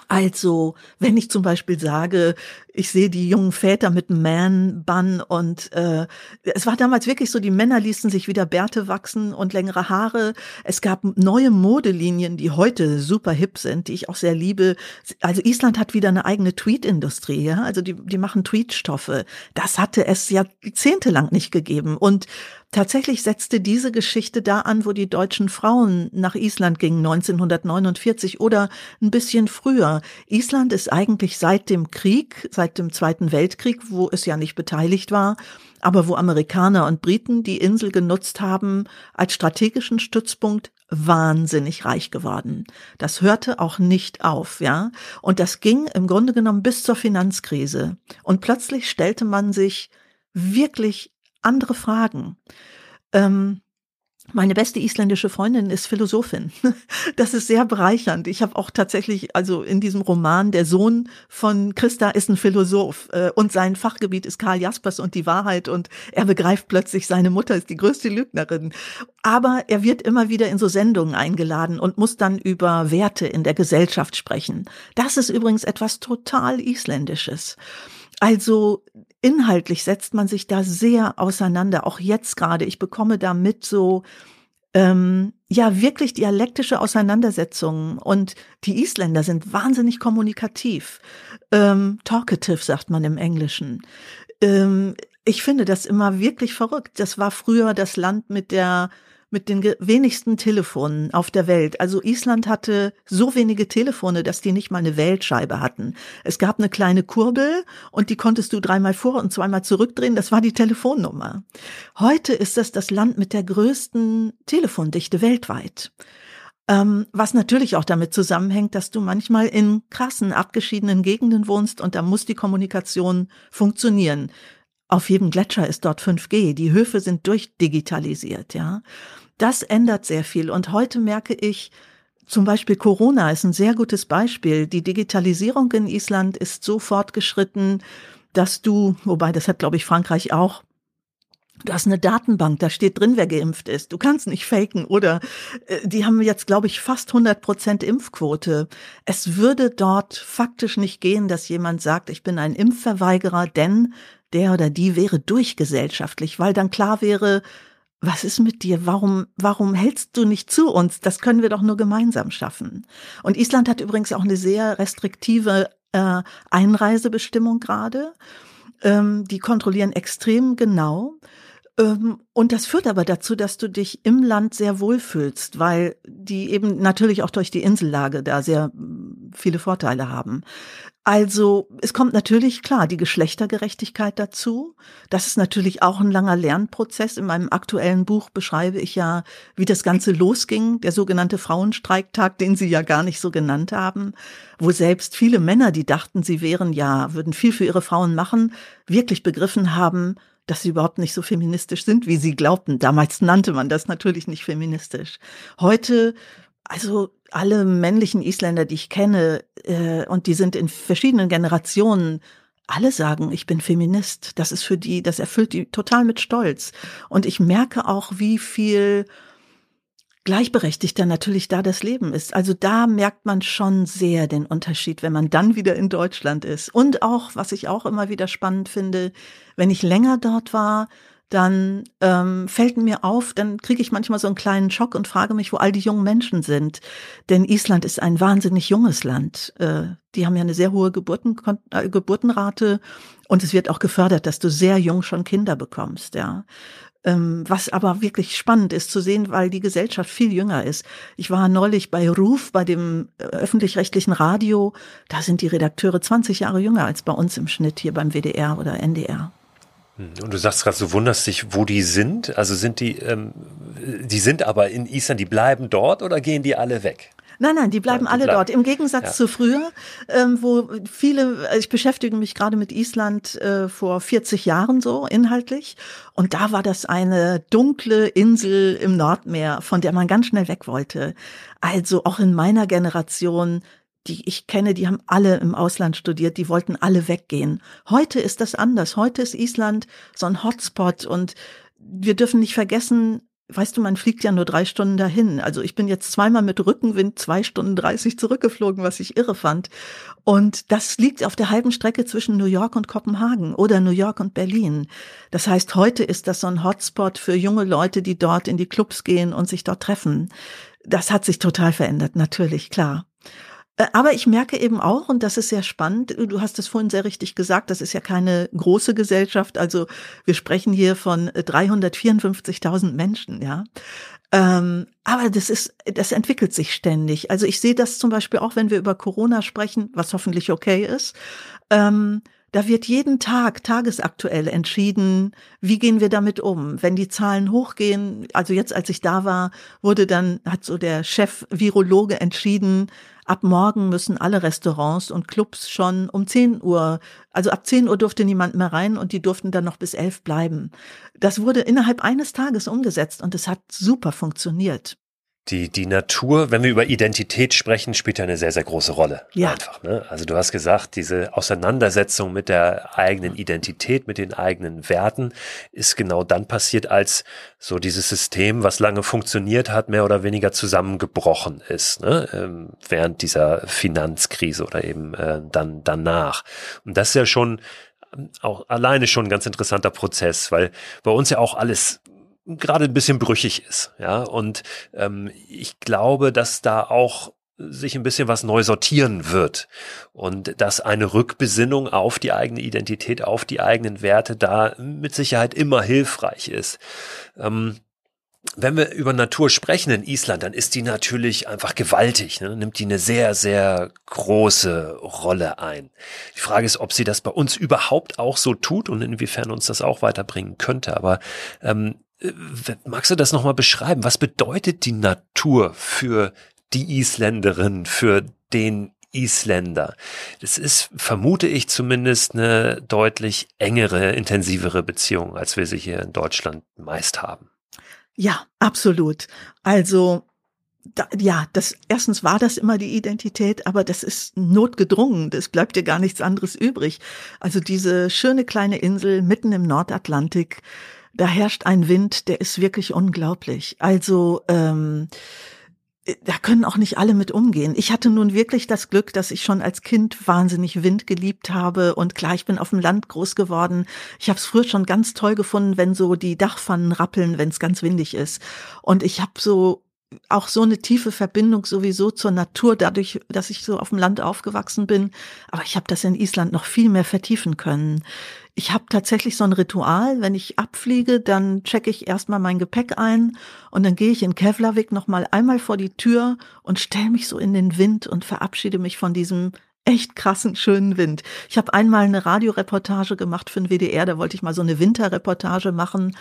Also, wenn ich zum Beispiel sage, ich sehe die jungen Väter mit Man-Bun und äh, es war damals wirklich so, die Männer ließen sich wieder Bärte wachsen und längere Haare. Es gab neue Modelinien, die heute super hip sind, die ich auch sehr liebe. Also Island hat wieder eine eigene Tweet-Industrie, ja. Also die, die machen Tweetstoffe. Das hatte es jahrzehntelang nicht gegeben. Und Tatsächlich setzte diese Geschichte da an, wo die deutschen Frauen nach Island gingen 1949 oder ein bisschen früher. Island ist eigentlich seit dem Krieg, seit dem Zweiten Weltkrieg, wo es ja nicht beteiligt war, aber wo Amerikaner und Briten die Insel genutzt haben als strategischen Stützpunkt wahnsinnig reich geworden. Das hörte auch nicht auf, ja. Und das ging im Grunde genommen bis zur Finanzkrise. Und plötzlich stellte man sich wirklich andere Fragen. Ähm, meine beste isländische Freundin ist Philosophin. Das ist sehr bereichernd. Ich habe auch tatsächlich, also in diesem Roman, der Sohn von Christa ist ein Philosoph äh, und sein Fachgebiet ist Karl Jaspers und die Wahrheit und er begreift plötzlich, seine Mutter ist die größte Lügnerin. Aber er wird immer wieder in so Sendungen eingeladen und muss dann über Werte in der Gesellschaft sprechen. Das ist übrigens etwas total Isländisches. Also inhaltlich setzt man sich da sehr auseinander, auch jetzt gerade. Ich bekomme da mit so, ähm, ja, wirklich dialektische Auseinandersetzungen. Und die Isländer sind wahnsinnig kommunikativ. Ähm, talkative, sagt man im Englischen. Ähm, ich finde das immer wirklich verrückt. Das war früher das Land mit der mit den wenigsten Telefonen auf der Welt. Also Island hatte so wenige Telefone, dass die nicht mal eine Wählscheibe hatten. Es gab eine kleine Kurbel und die konntest du dreimal vor und zweimal zurückdrehen. Das war die Telefonnummer. Heute ist das das Land mit der größten Telefondichte weltweit. Ähm, was natürlich auch damit zusammenhängt, dass du manchmal in krassen, abgeschiedenen Gegenden wohnst und da muss die Kommunikation funktionieren. Auf jedem Gletscher ist dort 5G. Die Höfe sind durchdigitalisiert, ja. Das ändert sehr viel. Und heute merke ich, zum Beispiel Corona ist ein sehr gutes Beispiel. Die Digitalisierung in Island ist so fortgeschritten, dass du, wobei das hat, glaube ich, Frankreich auch, Du hast eine Datenbank, da steht drin, wer geimpft ist. Du kannst nicht faken. Oder äh, die haben jetzt, glaube ich, fast 100 Prozent Impfquote. Es würde dort faktisch nicht gehen, dass jemand sagt, ich bin ein Impfverweigerer, denn der oder die wäre durchgesellschaftlich, weil dann klar wäre, was ist mit dir? Warum, warum hältst du nicht zu uns? Das können wir doch nur gemeinsam schaffen. Und Island hat übrigens auch eine sehr restriktive äh, Einreisebestimmung gerade. Ähm, die kontrollieren extrem genau. Ähm, und das führt aber dazu, dass du dich im Land sehr wohlfühlst, weil die eben natürlich auch durch die Insellage da sehr viele Vorteile haben. Also es kommt natürlich klar die Geschlechtergerechtigkeit dazu. Das ist natürlich auch ein langer Lernprozess. In meinem aktuellen Buch beschreibe ich ja, wie das Ganze losging, der sogenannte Frauenstreiktag, den Sie ja gar nicht so genannt haben, wo selbst viele Männer, die dachten, sie wären ja, würden viel für ihre Frauen machen, wirklich begriffen haben, dass sie überhaupt nicht so feministisch sind, wie sie glaubten. Damals nannte man das natürlich nicht feministisch. Heute also alle männlichen Isländer, die ich kenne, äh, und die sind in verschiedenen Generationen, alle sagen, ich bin Feminist. Das ist für die, das erfüllt die total mit Stolz. Und ich merke auch, wie viel gleichberechtigter natürlich da das Leben ist. Also da merkt man schon sehr den Unterschied, wenn man dann wieder in Deutschland ist. Und auch, was ich auch immer wieder spannend finde, wenn ich länger dort war, dann ähm, fällt mir auf, dann kriege ich manchmal so einen kleinen Schock und frage mich, wo all die jungen Menschen sind. Denn Island ist ein wahnsinnig junges Land. Äh, die haben ja eine sehr hohe Geburten, äh, Geburtenrate und es wird auch gefördert, dass du sehr jung schon Kinder bekommst, ja. Ähm, was aber wirklich spannend ist zu sehen, weil die Gesellschaft viel jünger ist. Ich war neulich bei Ruf, bei dem äh, öffentlich-rechtlichen Radio. Da sind die Redakteure 20 Jahre jünger als bei uns im Schnitt hier beim WDR oder NDR.
Hm, und du sagst gerade, du wunderst dich, wo die sind. Also sind die, ähm, die sind aber in Island, die bleiben dort oder gehen die alle weg?
Nein, nein, die bleiben die alle bleiben. dort. Im Gegensatz ja. zu früher, ähm, wo viele, also ich beschäftige mich gerade mit Island äh, vor 40 Jahren so inhaltlich. Und da war das eine dunkle Insel im Nordmeer, von der man ganz schnell weg wollte. Also auch in meiner Generation die ich kenne, die haben alle im Ausland studiert, die wollten alle weggehen. Heute ist das anders. Heute ist Island so ein Hotspot und wir dürfen nicht vergessen, weißt du, man fliegt ja nur drei Stunden dahin. Also ich bin jetzt zweimal mit Rückenwind zwei Stunden dreißig zurückgeflogen, was ich irre fand. Und das liegt auf der halben Strecke zwischen New York und Kopenhagen oder New York und Berlin. Das heißt, heute ist das so ein Hotspot für junge Leute, die dort in die Clubs gehen und sich dort treffen. Das hat sich total verändert, natürlich, klar. Äh, aber ich merke eben auch, und das ist sehr spannend, du hast es vorhin sehr richtig gesagt, das ist ja keine große Gesellschaft, also wir sprechen hier von 354.000 Menschen, ja. Ähm, aber das ist, das entwickelt sich ständig. Also ich sehe das zum Beispiel auch, wenn wir über Corona sprechen, was hoffentlich okay ist. Ähm, Da wird jeden Tag tagesaktuell entschieden, wie gehen wir damit um. Wenn die Zahlen hochgehen, also jetzt als ich da war, wurde dann, hat so der Chef Virologe entschieden, ab morgen müssen alle Restaurants und Clubs schon um 10 Uhr, also ab 10 Uhr durfte niemand mehr rein und die durften dann noch bis 11 bleiben. Das wurde innerhalb eines Tages umgesetzt und es hat super funktioniert
die, die Natur, wenn wir über Identität sprechen, spielt ja eine sehr, sehr große Rolle.
Ja.
Einfach, ne? Also du hast gesagt, diese Auseinandersetzung mit der eigenen Identität, mit den eigenen Werten ist genau dann passiert, als so dieses System, was lange funktioniert hat, mehr oder weniger zusammengebrochen ist, ne? Ähm, während dieser Finanzkrise oder eben äh, dann danach. Und das ist ja schon auch alleine schon ein ganz interessanter Prozess, weil bei uns ja auch alles gerade ein bisschen brüchig ist. Ja, und ähm, ich glaube, dass da auch sich ein bisschen was neu sortieren wird und dass eine Rückbesinnung auf die eigene Identität, auf die eigenen Werte da mit Sicherheit immer hilfreich ist. Ähm, wenn wir über Natur sprechen in Island, dann ist die natürlich einfach gewaltig, ne? nimmt die eine sehr, sehr große Rolle ein. Die Frage ist, ob sie das bei uns überhaupt auch so tut und inwiefern uns das auch weiterbringen könnte. Aber ähm, äh, magst du das nochmal beschreiben? Was bedeutet die Natur für die Isländerin, für den Isländer? Das ist, vermute ich zumindest, eine deutlich engere, intensivere Beziehung, als wir sie hier in Deutschland meist haben.
Ja, absolut. Also da, ja, das erstens war das immer die Identität, aber das ist notgedrungen. Das bleibt dir gar nichts anderes übrig. Also diese schöne kleine Insel mitten im Nordatlantik, da herrscht ein Wind, der ist wirklich unglaublich. Also ähm, da können auch nicht alle mit umgehen. Ich hatte nun wirklich das Glück, dass ich schon als Kind wahnsinnig Wind geliebt habe und klar, ich bin auf dem Land groß geworden. Ich habe es früher schon ganz toll gefunden, wenn so die Dachpfannen rappeln, wenn es ganz windig ist. Und ich habe so auch so eine tiefe Verbindung sowieso zur Natur, dadurch, dass ich so auf dem Land aufgewachsen bin. Aber ich habe das in Island noch viel mehr vertiefen können. Ich habe tatsächlich so ein Ritual, wenn ich abfliege, dann checke ich erstmal mein Gepäck ein und dann gehe ich in Kevlavik nochmal einmal vor die Tür und stelle mich so in den Wind und verabschiede mich von diesem echt krassen, schönen Wind. Ich habe einmal eine Radioreportage gemacht für den WDR, da wollte ich mal so eine Winterreportage machen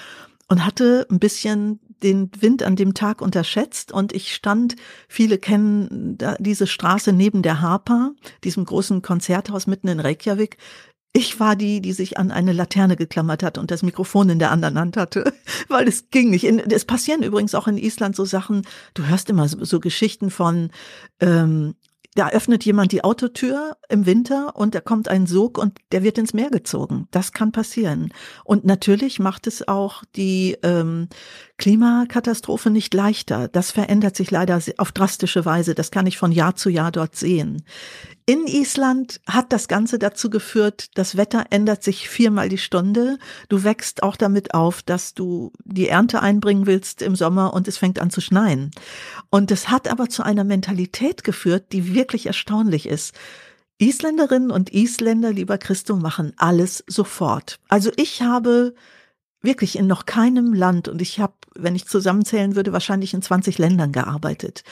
und hatte ein bisschen den Wind an dem Tag unterschätzt und ich stand, viele kennen diese Straße neben der Harper, diesem großen Konzerthaus mitten in Reykjavik. Ich war die, die sich an eine Laterne geklammert hat und das Mikrofon in der anderen Hand hatte, weil es ging nicht. Es passieren übrigens auch in Island so Sachen. Du hörst immer so, so Geschichten von ähm, da öffnet jemand die Autotür im Winter und da kommt ein Sog und der wird ins Meer gezogen. Das kann passieren. Und natürlich macht es auch die ähm, Klimakatastrophe nicht leichter. Das verändert sich leider auf drastische Weise. Das kann ich von Jahr zu Jahr dort sehen. In Island hat das Ganze dazu geführt, das Wetter ändert sich viermal die Stunde. Du wächst auch damit auf, dass du die Ernte einbringen willst im Sommer und es fängt an zu schneien. Und es hat aber zu einer Mentalität geführt, die wirklich erstaunlich ist. Isländerinnen und Isländer, lieber Christo, machen alles sofort. Also ich habe wirklich in noch keinem Land und ich habe, wenn ich zusammenzählen würde, wahrscheinlich in 20 Ländern gearbeitet.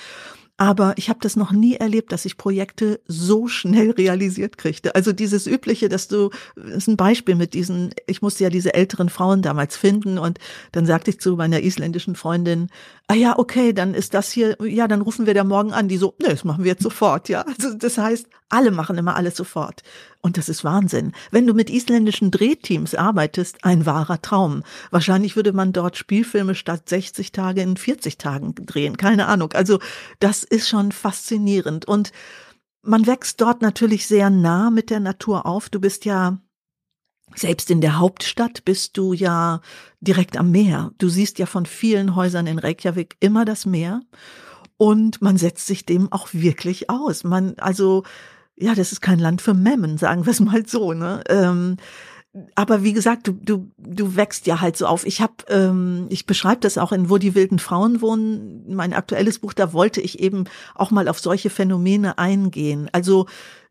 Aber ich habe das noch nie erlebt, dass ich Projekte so schnell realisiert kriegte. Also dieses übliche, dass du, das ist ein Beispiel mit diesen, ich musste ja diese älteren Frauen damals finden und dann sagte ich zu meiner isländischen Freundin, ah ja, okay, dann ist das hier, ja, dann rufen wir da morgen an. Die so, ne, das machen wir jetzt sofort, ja. Also das heißt, alle machen immer alles sofort. Und das ist Wahnsinn. Wenn du mit isländischen Drehteams arbeitest, ein wahrer Traum. Wahrscheinlich würde man dort Spielfilme statt 60 Tage in 40 Tagen drehen. Keine Ahnung. Also das ist schon faszinierend. Und man wächst dort natürlich sehr nah mit der Natur auf. Du bist ja selbst in der Hauptstadt bist du ja direkt am Meer. Du siehst ja von vielen Häusern in Reykjavik immer das Meer. Und man setzt sich dem auch wirklich aus. Man, also, ja, das ist kein Land für Memmen, sagen wir es mal so, ne? Ähm, aber wie gesagt, du, du, du wächst ja halt so auf. Ich habe, ähm, ich beschreibe das auch in Wo die wilden Frauen wohnen, mein aktuelles Buch, da wollte ich eben auch mal auf solche Phänomene eingehen. Also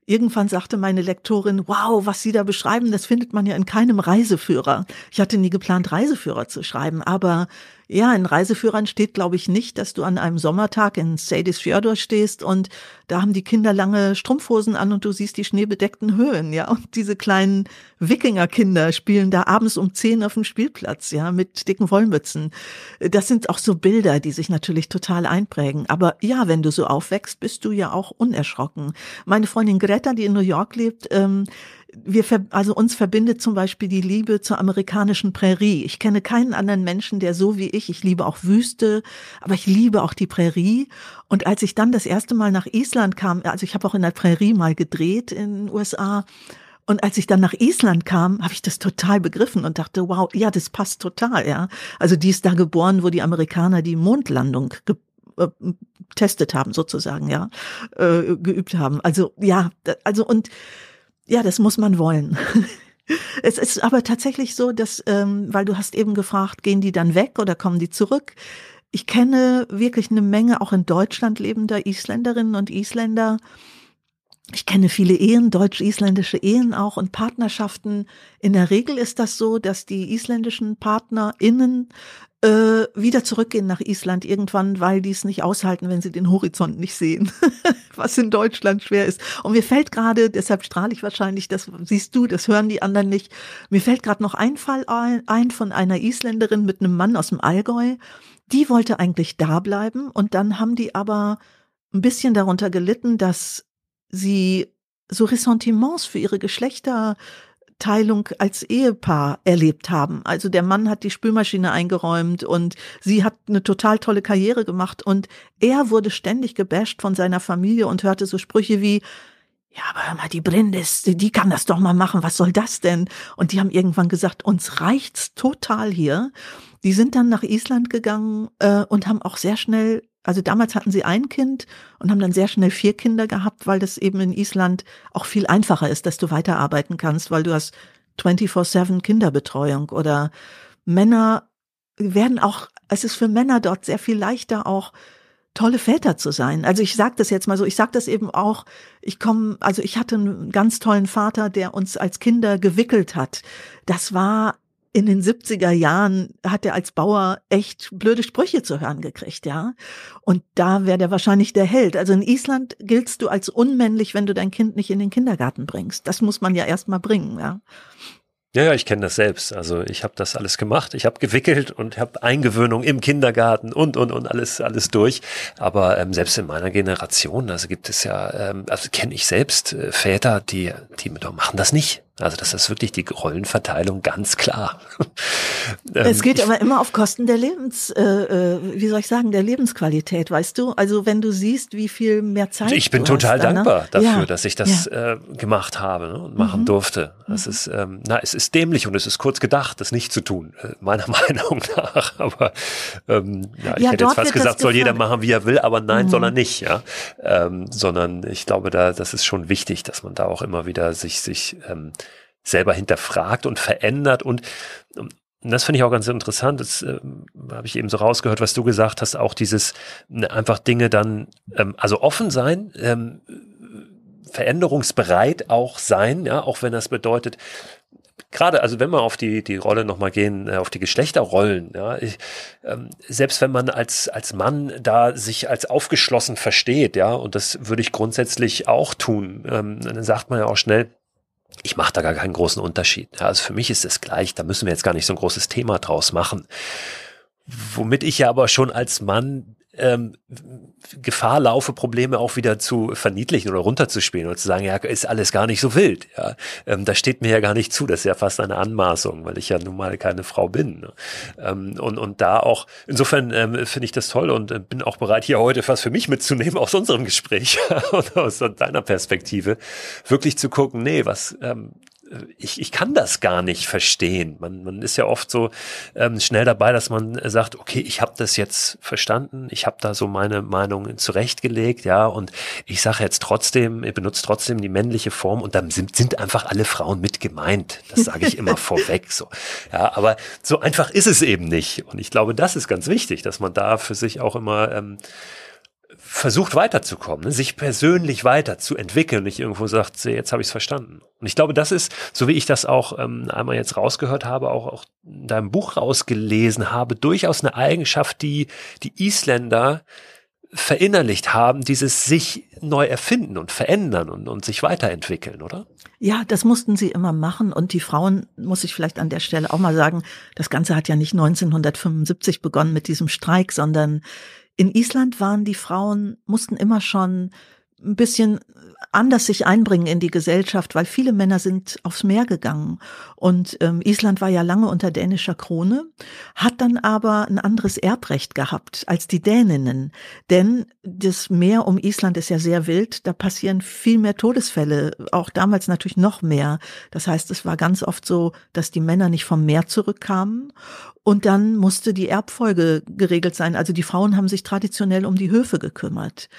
Irgendwann sagte meine Lektorin, wow, was Sie da beschreiben, das findet man ja in keinem Reiseführer. Ich hatte nie geplant, Reiseführer zu schreiben, aber Ja, in Reiseführern steht, glaube ich, nicht, dass du an einem Sommertag in Seyðisfjörður stehst und da haben die Kinder lange Strumpfhosen an und du siehst die schneebedeckten Höhen, ja. Und diese kleinen Wikingerkinder spielen da abends um zehn auf dem Spielplatz, ja, mit dicken Wollmützen. Das sind auch so Bilder, die sich natürlich total einprägen. Aber ja, wenn du so aufwächst, bist du ja auch unerschrocken. Meine Freundin Greta, die in New York lebt, ähm, wir, also uns verbindet zum Beispiel die Liebe zur amerikanischen Prärie. Ich kenne keinen anderen Menschen, der so wie ich, ich liebe auch Wüste, aber ich liebe auch die Prärie. Und als ich dann das erste Mal nach Island kam, also ich habe auch in der Prärie mal gedreht in den USA, und als ich dann nach Island kam, habe ich das total begriffen und dachte, wow, ja, das passt total, ja. Also die ist da geboren, wo die Amerikaner die Mondlandung getestet äh, haben, sozusagen, ja, äh, geübt haben. Also ja, also und ja, das muss man wollen. Es ist aber tatsächlich so, dass, ähm, weil du hast eben gefragt, gehen die dann weg oder kommen die zurück? Ich kenne wirklich eine Menge auch in Deutschland lebender Isländerinnen und Isländer. Ich kenne viele Ehen, deutsch-isländische Ehen auch und Partnerschaften. In der Regel ist das so, dass die isländischen PartnerInnen äh, wieder zurückgehen nach Island irgendwann, weil die es nicht aushalten, wenn sie den Horizont nicht sehen, was in Deutschland schwer ist. Und mir fällt gerade, deshalb strahle ich wahrscheinlich, das siehst du, das hören die anderen nicht, mir fällt gerade noch ein Fall ein von einer Isländerin mit einem Mann aus dem Allgäu, die wollte eigentlich da bleiben und dann haben die aber ein bisschen darunter gelitten, dass sie so Ressentiments für ihre Geschlechter Teilung als Ehepaar erlebt haben. Also der Mann hat die Spülmaschine eingeräumt und sie hat eine total tolle Karriere gemacht und er wurde ständig gebasht von seiner Familie und hörte so Sprüche wie, ja, aber hör mal, die Brindis, die kann das doch mal machen, was soll das denn? Und die haben irgendwann gesagt, uns reicht's total hier. Die sind dann nach Island gegangen äh, und haben auch sehr schnell also damals hatten sie ein Kind und haben dann sehr schnell vier Kinder gehabt, weil das eben in Island auch viel einfacher ist, dass du weiterarbeiten kannst, weil du hast 24-7 Kinderbetreuung oder Männer werden auch, es ist für Männer dort sehr viel leichter auch tolle Väter zu sein. Also ich sage das jetzt mal so, ich sage das eben auch, ich komme, also ich hatte einen ganz tollen Vater, der uns als Kinder gewickelt hat. Das war in den 70er Jahren hat er als Bauer echt blöde Sprüche zu hören gekriegt, ja. Und da wäre der wahrscheinlich der Held. Also in Island giltst du als unmännlich, wenn du dein Kind nicht in den Kindergarten bringst. Das muss man ja erst mal bringen, ja.
Ja, ja, ich kenne das selbst. Also ich habe das alles gemacht. Ich habe gewickelt und habe Eingewöhnung im Kindergarten und und und alles alles durch. Aber ähm, selbst in meiner Generation, also gibt es ja, ähm, also kenne ich selbst äh, Väter, die die machen das nicht. Also das ist wirklich die Rollenverteilung ganz klar.
es geht aber immer auf Kosten der Lebens, äh, äh, wie soll ich sagen, der Lebensqualität, weißt du? Also wenn du siehst, wie viel mehr Zeit.
Ich bin total hast, dankbar ne? dafür, ja. dass ich das ja. äh, gemacht habe ne, und machen mhm. durfte. Das mhm. ist, ähm, na, es ist dämlich und es ist kurz gedacht, das nicht zu tun, äh, meiner Meinung nach. Aber ähm, ja, ich ja, hätte jetzt fast gesagt, soll jeder machen, wie er will, aber nein, mhm. soll er nicht, ja. Ähm, sondern ich glaube, da, das ist schon wichtig, dass man da auch immer wieder sich, sich ähm, selber hinterfragt und verändert und und das finde ich auch ganz interessant. Das äh, habe ich eben so rausgehört, was du gesagt hast. Auch dieses ne, einfach Dinge dann, ähm, also offen sein, ähm, veränderungsbereit auch sein, ja, auch wenn das bedeutet, gerade, also wenn wir auf die, die Rolle nochmal gehen, äh, auf die Geschlechterrollen, ja, ich, ähm, selbst wenn man als, als Mann da sich als aufgeschlossen versteht, ja, und das würde ich grundsätzlich auch tun, ähm, dann sagt man ja auch schnell, ich mache da gar keinen großen Unterschied. Ja, also für mich ist es gleich, da müssen wir jetzt gar nicht so ein großes Thema draus machen. Womit ich ja aber schon als Mann ähm, Gefahr laufe, Probleme auch wieder zu verniedlichen oder runterzuspielen und zu sagen, ja, ist alles gar nicht so wild. Ja, ähm, das steht mir ja gar nicht zu. Das ist ja fast eine Anmaßung, weil ich ja nun mal keine Frau bin. Ne? Ähm, und, und da auch, insofern ähm, finde ich das toll und äh, bin auch bereit, hier heute was für mich mitzunehmen aus unserem Gespräch und aus deiner Perspektive, wirklich zu gucken, nee, was ähm, ich, ich kann das gar nicht verstehen. Man, man ist ja oft so ähm, schnell dabei, dass man sagt, okay, ich habe das jetzt verstanden, ich habe da so meine Meinung zurechtgelegt, ja, und ich sage jetzt trotzdem, ich benutze trotzdem die männliche Form und dann sind, sind einfach alle Frauen mit gemeint. Das sage ich immer vorweg so. Ja, aber so einfach ist es eben nicht. Und ich glaube, das ist ganz wichtig, dass man da für sich auch immer ähm, versucht weiterzukommen, ne? sich persönlich weiterzuentwickeln, nicht irgendwo sagt, jetzt habe ich es verstanden. Und ich glaube, das ist, so wie ich das auch ähm, einmal jetzt rausgehört habe, auch, auch in deinem Buch rausgelesen habe, durchaus eine Eigenschaft, die die Isländer verinnerlicht haben, dieses sich neu erfinden und verändern und, und sich weiterentwickeln, oder?
Ja, das mussten sie immer machen. Und die Frauen, muss ich vielleicht an der Stelle auch mal sagen, das Ganze hat ja nicht 1975 begonnen mit diesem Streik, sondern in Island waren die Frauen, mussten immer schon ein bisschen anders sich einbringen in die Gesellschaft, weil viele Männer sind aufs Meer gegangen. Und ähm, Island war ja lange unter dänischer Krone, hat dann aber ein anderes Erbrecht gehabt als die Däninnen. Denn das Meer um Island ist ja sehr wild, da passieren viel mehr Todesfälle, auch damals natürlich noch mehr. Das heißt, es war ganz oft so, dass die Männer nicht vom Meer zurückkamen. Und dann musste die Erbfolge geregelt sein. Also die Frauen haben sich traditionell um die Höfe gekümmert.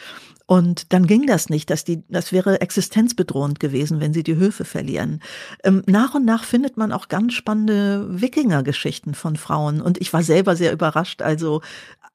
Und dann ging das nicht, dass die, das wäre existenzbedrohend gewesen, wenn sie die Höfe verlieren. Ähm, nach und nach findet man auch ganz spannende Wikinger-Geschichten von Frauen. Und ich war selber sehr überrascht. Also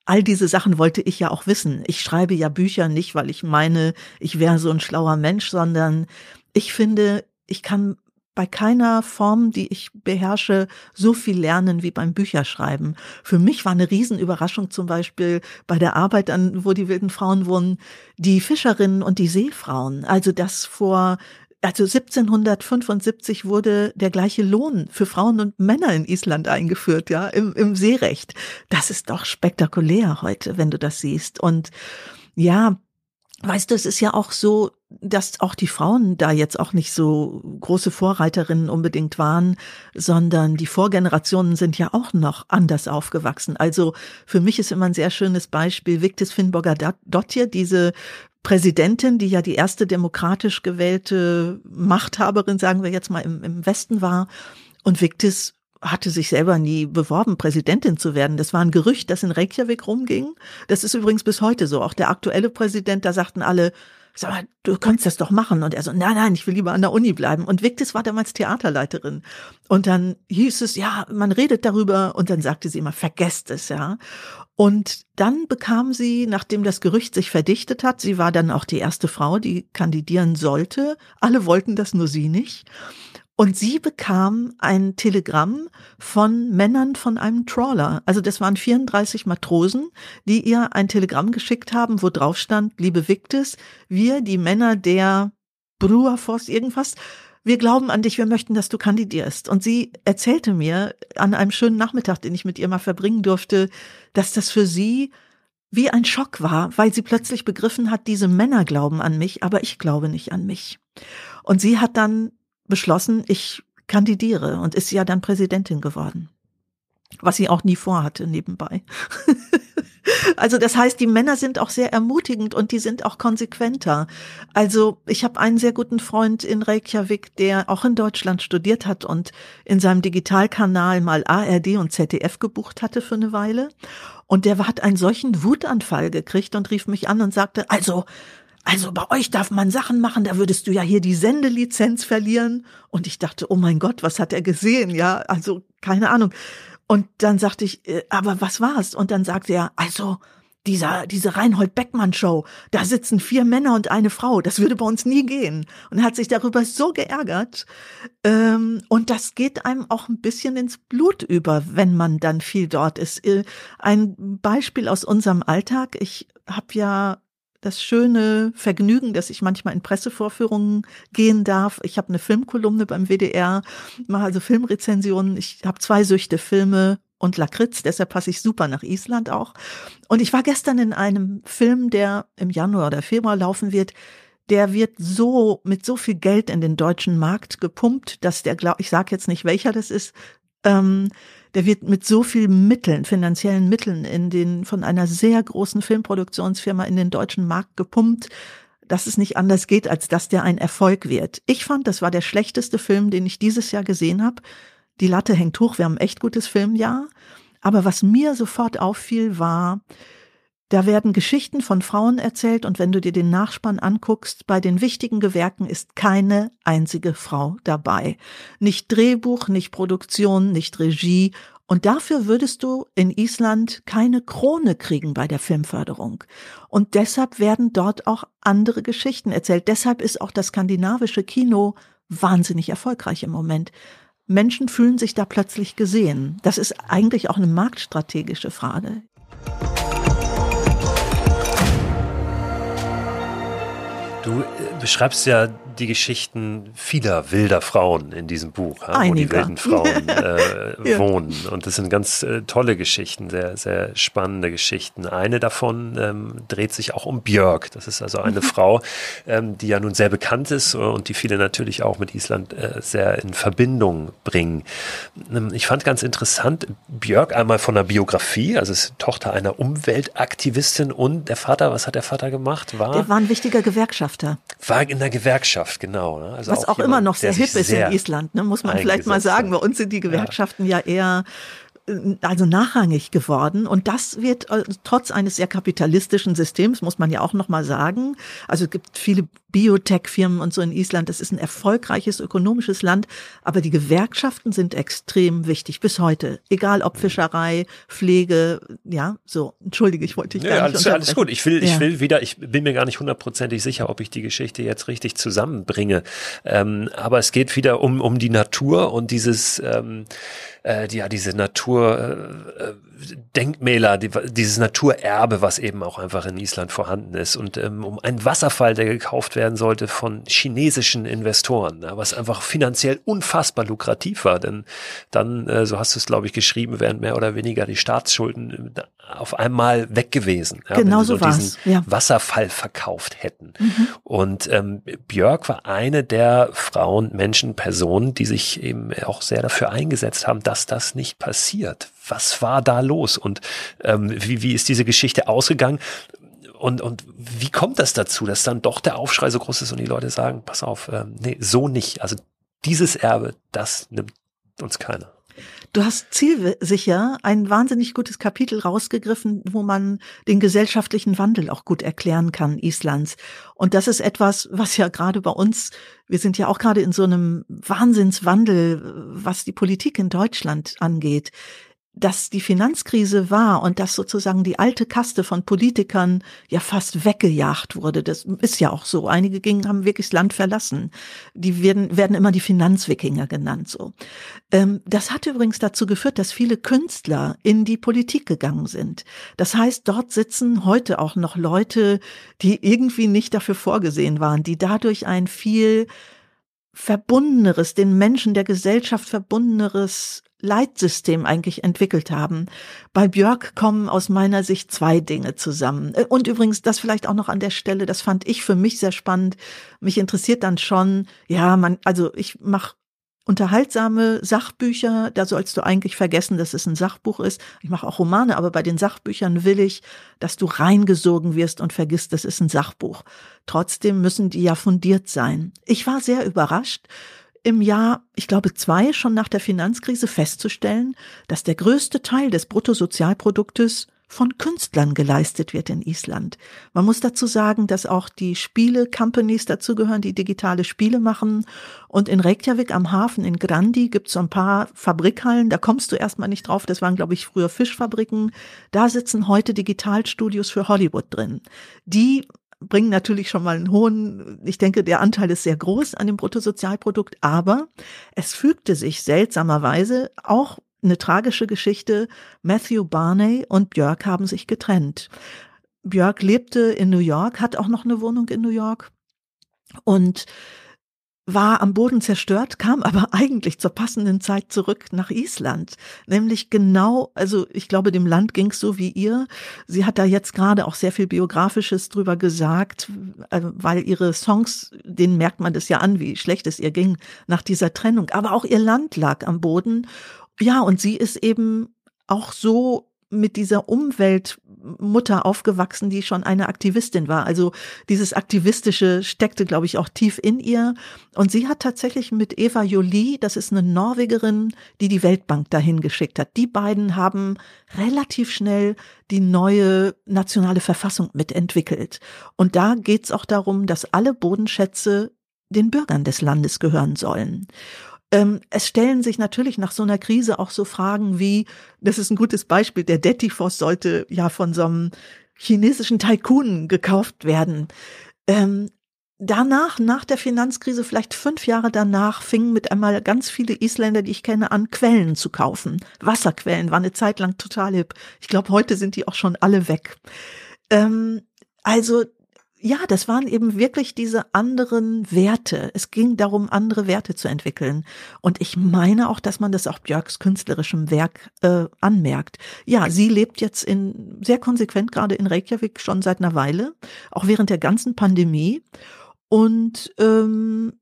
all diese Sachen wollte ich ja auch wissen. Ich schreibe ja Bücher nicht, weil ich meine, ich wäre so ein schlauer Mensch, sondern ich finde, ich kann bei keiner Form, die ich beherrsche, so viel lernen wie beim Bücherschreiben. Für mich war eine Riesenüberraschung zum Beispiel bei der Arbeit an, wo die wilden Frauen wohnen, die Fischerinnen und die Seefrauen. Also das vor also 1775 wurde der gleiche Lohn für Frauen und Männer in Island eingeführt, ja, im, im Seerecht. Das ist doch spektakulär heute, wenn du das siehst. Und ja, Weißt du, es ist ja auch so, dass auch die Frauen da jetzt auch nicht so große Vorreiterinnen unbedingt waren, sondern die Vorgenerationen sind ja auch noch anders aufgewachsen. Also für mich ist immer ein sehr schönes Beispiel Victis Finnboga Dottir, diese Präsidentin, die ja die erste demokratisch gewählte Machthaberin, sagen wir jetzt mal, im, im Westen war. Und Victis hatte sich selber nie beworben, Präsidentin zu werden. Das war ein Gerücht, das in Reykjavik rumging. Das ist übrigens bis heute so. Auch der aktuelle Präsident, da sagten alle, sag mal, du kannst das doch machen. Und er so, nein, nein, ich will lieber an der Uni bleiben. Und Victis war damals Theaterleiterin. Und dann hieß es, ja, man redet darüber. Und dann sagte sie immer, vergesst es, ja. Und dann bekam sie, nachdem das Gerücht sich verdichtet hat, sie war dann auch die erste Frau, die kandidieren sollte. Alle wollten das, nur sie nicht. Und sie bekam ein Telegramm von Männern von einem Trawler. Also das waren 34 Matrosen, die ihr ein Telegramm geschickt haben, wo drauf stand, liebe Victis, wir, die Männer der Bruafoss irgendwas, wir glauben an dich, wir möchten, dass du kandidierst. Und sie erzählte mir an einem schönen Nachmittag, den ich mit ihr mal verbringen durfte, dass das für sie wie ein Schock war, weil sie plötzlich begriffen hat, diese Männer glauben an mich, aber ich glaube nicht an mich. Und sie hat dann beschlossen, ich kandidiere und ist ja dann Präsidentin geworden. Was sie auch nie vorhatte nebenbei. also das heißt, die Männer sind auch sehr ermutigend und die sind auch konsequenter. Also ich habe einen sehr guten Freund in Reykjavik, der auch in Deutschland studiert hat und in seinem Digitalkanal mal ARD und ZDF gebucht hatte für eine Weile. Und der hat einen solchen Wutanfall gekriegt und rief mich an und sagte, also also bei euch darf man Sachen machen, da würdest du ja hier die Sendelizenz verlieren. Und ich dachte, oh mein Gott, was hat er gesehen? Ja, also keine Ahnung. Und dann sagte ich, äh, aber was war's? Und dann sagte er, also dieser, diese Reinhold Beckmann Show, da sitzen vier Männer und eine Frau, das würde bei uns nie gehen. Und er hat sich darüber so geärgert. Ähm, und das geht einem auch ein bisschen ins Blut über, wenn man dann viel dort ist. Äh, ein Beispiel aus unserem Alltag. Ich habe ja das schöne Vergnügen, dass ich manchmal in Pressevorführungen gehen darf. Ich habe eine Filmkolumne beim WDR, mache also Filmrezensionen. Ich habe zwei Süchte, Filme und Lakritz, deshalb passe ich super nach Island auch. Und ich war gestern in einem Film, der im Januar oder Februar laufen wird. Der wird so mit so viel Geld in den deutschen Markt gepumpt, dass der, glaub, ich sage jetzt nicht welcher das ist, ähm, der wird mit so vielen Mitteln, finanziellen Mitteln in den, von einer sehr großen Filmproduktionsfirma in den deutschen Markt gepumpt, dass es nicht anders geht, als dass der ein Erfolg wird. Ich fand, das war der schlechteste Film, den ich dieses Jahr gesehen habe. Die Latte hängt hoch, wir haben ein echt gutes Filmjahr. Aber was mir sofort auffiel, war, da werden Geschichten von Frauen erzählt und wenn du dir den Nachspann anguckst, bei den wichtigen Gewerken ist keine einzige Frau dabei. Nicht Drehbuch, nicht Produktion, nicht Regie Und dafür würdest du in Island keine Krone kriegen bei der Filmförderung. Und deshalb werden dort auch andere Geschichten erzählt. Deshalb ist auch das skandinavische Kino wahnsinnig erfolgreich im Moment. Menschen fühlen sich da plötzlich gesehen. Das ist eigentlich auch eine marktstrategische Frage.
Du äh, beschreibst ja die Geschichten vieler wilder Frauen in diesem Buch, ja, wo die wilden Frauen äh, ja. wohnen. Und das sind ganz äh, tolle Geschichten, sehr, sehr spannende Geschichten. Eine davon ähm, dreht sich auch um Björk. Das ist also eine mhm. Frau, ähm, die ja nun sehr bekannt ist und die viele natürlich auch mit Island äh, sehr in Verbindung bringen. Ähm, ich fand ganz interessant, Björk einmal von der Biografie, also ist Tochter einer Umweltaktivistin und der Vater, was hat der Vater gemacht?
War, der war ein wichtiger. Gewerkschafter.
War in der Gewerkschaft, genau. Ne?
Also Was auch, auch immer noch sehr hip ist in Island, ne? muss man vielleicht mal sagen. Bei uns sind die Gewerkschaften ja, ja eher also nachrangig geworden und das wird äh, trotz eines sehr kapitalistischen Systems muss man ja auch noch mal sagen. Also es gibt viele Biotech-Firmen und so in Island. Das ist ein erfolgreiches ökonomisches Land, aber die Gewerkschaften sind extrem wichtig bis heute. Egal ob Fischerei, Pflege, ja, so. Entschuldige, ich wollte dich ja, gar nicht
alles, alles gut. Ich will, ja. ich will wieder. Ich bin mir gar nicht hundertprozentig sicher, ob ich die Geschichte jetzt richtig zusammenbringe. Ähm, aber es geht wieder um um die Natur und dieses ähm, äh, ja, diese Naturdenkmäler, äh, die, dieses Naturerbe, was eben auch einfach in Island vorhanden ist. Und ähm, um einen Wasserfall, der gekauft werden sollte von chinesischen Investoren, ja, was einfach finanziell unfassbar lukrativ war. Denn dann, äh, so hast du es, glaube ich, geschrieben, wären mehr oder weniger die Staatsschulden äh, auf einmal weg gewesen.
Ja, genau so,
so diesen
ja.
Wasserfall verkauft hätten. Mhm. Und ähm, Björk war eine der Frauen, Menschen, Personen, die sich eben auch sehr dafür eingesetzt haben, dass das nicht passiert. Was war da los und ähm, wie, wie ist diese Geschichte ausgegangen? Und, und wie kommt das dazu, dass dann doch der Aufschrei so groß ist und die Leute sagen, pass auf, ähm, nee, so nicht. Also dieses Erbe, das nimmt uns keiner.
Du hast zielsicher ein wahnsinnig gutes Kapitel rausgegriffen, wo man den gesellschaftlichen Wandel auch gut erklären kann Islands. Und das ist etwas, was ja gerade bei uns, wir sind ja auch gerade in so einem Wahnsinnswandel, was die Politik in Deutschland angeht dass die Finanzkrise war und dass sozusagen die alte Kaste von Politikern ja fast weggejagt wurde. Das ist ja auch so. Einige gingen, haben wirklich das Land verlassen. Die werden, werden immer die Finanzwikinger genannt, so. Ähm, das hat übrigens dazu geführt, dass viele Künstler in die Politik gegangen sind. Das heißt, dort sitzen heute auch noch Leute, die irgendwie nicht dafür vorgesehen waren, die dadurch ein viel verbundeneres, den Menschen der Gesellschaft verbundeneres Leitsystem eigentlich entwickelt haben. Bei Björk kommen aus meiner Sicht zwei Dinge zusammen. Äh, und übrigens, das vielleicht auch noch an der Stelle, das fand ich für mich sehr spannend. Mich interessiert dann schon, ja, man, also ich mache unterhaltsame Sachbücher, da sollst du eigentlich vergessen, dass es ein Sachbuch ist. Ich mache auch Romane, aber bei den Sachbüchern will ich, dass du reingesogen wirst und vergisst, das ist ein Sachbuch. Trotzdem müssen die ja fundiert sein. Ich war sehr überrascht, im Jahr, ich glaube, zwei schon nach der Finanzkrise festzustellen, dass der größte Teil des Bruttosozialproduktes von Künstlern geleistet wird in Island. Man muss dazu sagen, dass auch die Spiele-Companies dazugehören, die digitale Spiele machen. Und in Reykjavik am Hafen in Grandi gibt es so ein paar Fabrikhallen, da kommst du erstmal nicht drauf, das waren, glaube ich, früher Fischfabriken. Da sitzen heute Digitalstudios für Hollywood drin. Die bringen natürlich schon mal einen hohen, ich denke, der Anteil ist sehr groß an dem Bruttosozialprodukt, aber es fügte sich seltsamerweise auch eine tragische Geschichte. Matthew Barney und Björk haben sich getrennt. Björk lebte in New York, hat auch noch eine Wohnung in New York und war am Boden zerstört, kam aber eigentlich zur passenden Zeit zurück nach Island. Nämlich genau, also ich glaube, dem Land ging es so wie ihr. Sie hat da jetzt gerade auch sehr viel Biografisches drüber gesagt, äh, weil ihre Songs, denen merkt man das ja an, wie schlecht es ihr ging nach dieser Trennung. Aber auch ihr Land lag am Boden. Ja, und sie ist eben auch so mit dieser Umweltmutter aufgewachsen, die schon eine Aktivistin war. Also dieses Aktivistische steckte, glaube ich, auch tief in ihr. Und sie hat tatsächlich mit Eva Jolie, das ist eine Norwegerin, die die Weltbank dahin geschickt hat. Die beiden haben relativ schnell die neue nationale Verfassung mitentwickelt. Und da geht's auch darum, dass alle Bodenschätze den Bürgern des Landes gehören sollen. Ähm, es stellen sich natürlich nach so einer Krise auch so Fragen wie, das ist ein gutes Beispiel, der Detifos sollte ja von so einem chinesischen Tycoon gekauft werden. Ähm, danach, nach der Finanzkrise, vielleicht fünf Jahre danach, fingen mit einmal ganz viele Isländer, die ich kenne, an, Quellen zu kaufen. Wasserquellen war eine Zeit lang total hip. Ich glaube, heute sind die auch schon alle weg. Ähm, also ja, das waren eben wirklich diese anderen Werte. Es ging darum, andere Werte zu entwickeln. Und ich meine auch, dass man das auch Björks künstlerischem Werk äh, anmerkt. Ja, sie lebt jetzt in sehr konsequent gerade in Reykjavik schon seit einer Weile, auch während der ganzen Pandemie. Und ähm,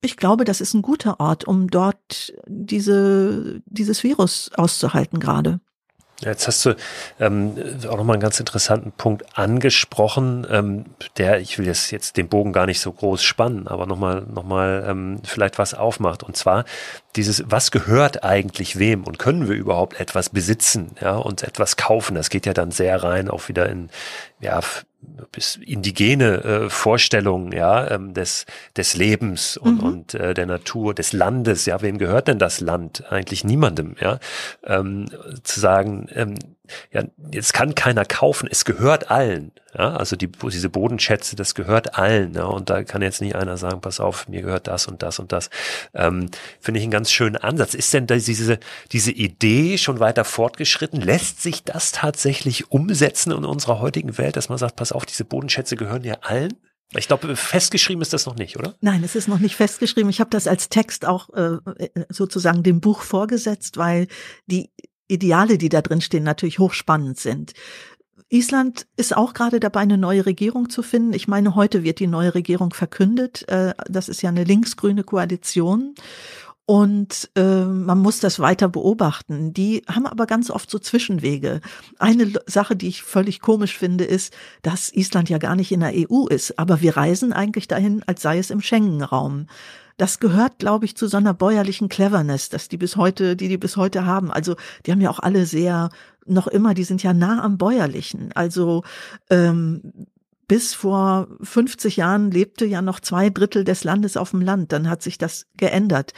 ich glaube, das ist ein guter Ort, um dort diese, dieses Virus auszuhalten gerade.
Jetzt hast du ähm, auch nochmal einen ganz interessanten Punkt angesprochen, ähm, der, ich will jetzt, jetzt den Bogen gar nicht so groß spannen, aber nochmal noch mal, ähm, vielleicht was aufmacht. Und zwar dieses, was gehört eigentlich wem und können wir überhaupt etwas besitzen ja, und etwas kaufen? Das geht ja dann sehr rein auch wieder in, ja, bis indigene äh, Vorstellungen ja ähm, des des Lebens und, mhm. und äh, der Natur des Landes ja. Wem gehört denn das Land? Eigentlich niemandem ja. Ähm, zu sagen ähm, ja, jetzt kann keiner kaufen, es gehört allen. Ja, also die, diese Bodenschätze, das gehört allen. Ja, und da kann jetzt nicht einer sagen, pass auf, mir gehört das und das und das. Ähm, Finde ich einen ganz schönen Ansatz. Ist denn diese, diese Idee schon weiter fortgeschritten? Lässt sich das tatsächlich umsetzen in unserer heutigen Welt, dass man sagt, pass auf, diese Bodenschätze gehören ja allen? Ich glaube, festgeschrieben ist das noch nicht, oder?
Nein, es ist noch nicht festgeschrieben. Ich habe das als Text auch äh, sozusagen dem Buch vorgesetzt, weil die Ideale, die da drin stehen, natürlich hochspannend sind. Island ist auch gerade dabei, eine neue Regierung zu finden. Ich meine, heute wird die neue Regierung verkündet. Äh, das ist ja eine linksgrüne Koalition. Und äh, man muss das weiter beobachten. Die haben aber ganz oft so Zwischenwege. Eine Sache, die ich völlig komisch finde, ist, dass Island ja gar nicht in der EU ist. Aber wir reisen eigentlich dahin, als sei es im Schengen-Raum das gehört, glaube ich, zu so einer bäuerlichen Cleverness, dass die bis heute, die die bis heute haben. Also die haben ja auch alle sehr, noch immer, die sind ja nah am bäuerlichen. Also ähm, bis vor 50 Jahren lebte ja noch zwei Drittel des Landes auf dem Land. Dann hat sich das geändert.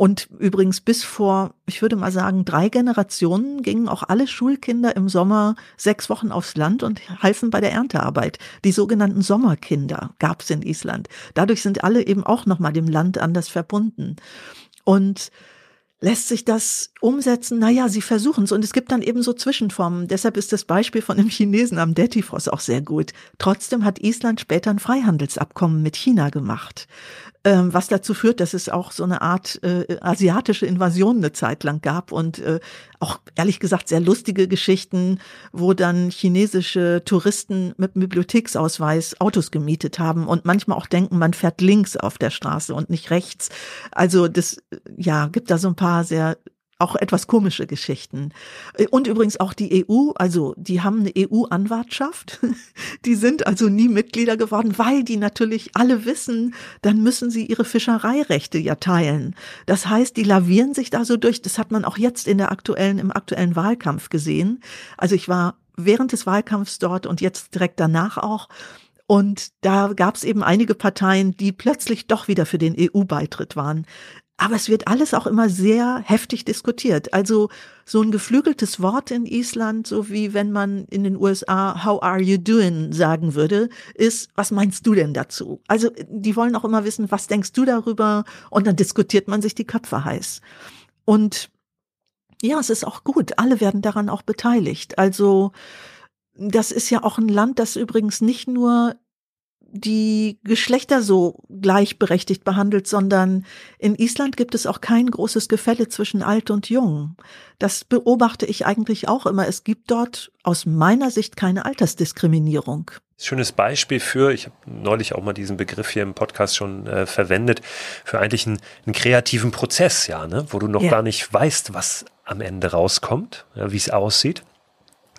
Und übrigens bis vor, ich würde mal sagen, drei Generationen gingen auch alle Schulkinder im Sommer sechs Wochen aufs Land und halfen bei der Erntearbeit. Die sogenannten Sommerkinder gab es in Island. Dadurch sind alle eben auch nochmal dem Land anders verbunden. Und Lässt sich das umsetzen? Naja, sie versuchen es und es gibt dann eben so Zwischenformen. Deshalb ist das Beispiel von dem Chinesen am Detifos auch sehr gut. Trotzdem hat Island später ein Freihandelsabkommen mit China gemacht was dazu führt, dass es auch so eine Art äh, asiatische Invasion eine Zeit lang gab und äh, auch ehrlich gesagt sehr lustige Geschichten, wo dann chinesische Touristen mit Bibliotheksausweis Autos gemietet haben und manchmal auch denken, man fährt links auf der Straße und nicht rechts. Also das ja gibt da so ein paar sehr auch etwas komische Geschichten. Äh, und übrigens auch die EU, also die haben eine EU-Anwartschaft. Die sind also nie Mitglieder geworden, weil die natürlich alle wissen, dann müssen sie ihre Fischereirechte ja teilen. Das heißt, die lavieren sich da so durch. Das hat man auch jetzt in der aktuellen, im aktuellen Wahlkampf gesehen. Also ich war während des Wahlkampfs dort und jetzt direkt danach auch. Und da gab es eben einige Parteien, die plötzlich doch wieder für den EU-Beitritt waren. Aber es wird alles auch immer sehr heftig diskutiert. Also so ein geflügeltes Wort in Island, so wie wenn man in den USA How are you doing sagen würde, ist, was meinst du denn dazu? Also die wollen auch immer wissen, was denkst du darüber? Und dann diskutiert man sich die Köpfe heiß. Und ja, es ist auch gut. Alle werden daran auch beteiligt. Also das ist ja auch ein Land, das übrigens nicht nur die Geschlechter so gleichberechtigt behandelt, sondern in Island gibt es auch kein großes Gefälle zwischen alt und jung. Das beobachte ich eigentlich auch immer. Es gibt dort aus meiner Sicht keine Altersdiskriminierung.
Schönes Beispiel für, ich habe neulich auch mal diesen Begriff hier im Podcast schon äh, verwendet, für eigentlich einen, einen, kreativen Prozess, ja, ne? wo du noch ja. gar nicht weißt, was am Ende rauskommt, ja, wie es aussieht.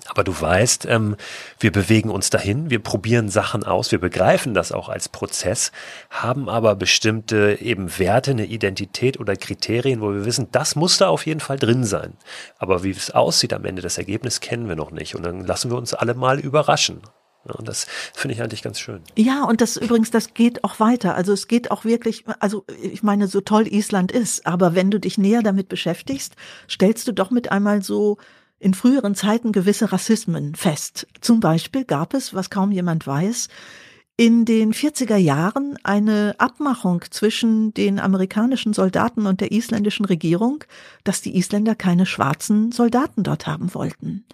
Aber du weißt, ähm, wir bewegen uns dahin, wir probieren Sachen aus, wir begreifen das auch als Prozess, haben aber bestimmte eben Werte, eine Identität oder Kriterien, wo wir wissen, das muss da auf jeden Fall drin sein. Aber wie es aussieht am Ende, das Ergebnis kennen wir noch nicht. Und dann lassen wir uns alle mal überraschen. Und das finde ich eigentlich ganz schön.
Ja, und das übrigens, das geht auch weiter. Also es geht auch wirklich, also ich meine, so toll Island ist, aber wenn du dich näher damit beschäftigst, stellst du doch mit einmal so in früheren Zeiten gewisse Rassismen fest. Zum Beispiel gab es, was kaum jemand weiß, in den 40er Jahren eine Abmachung zwischen den amerikanischen Soldaten und der isländischen Regierung, dass die Isländer keine schwarzen Soldaten dort haben wollten.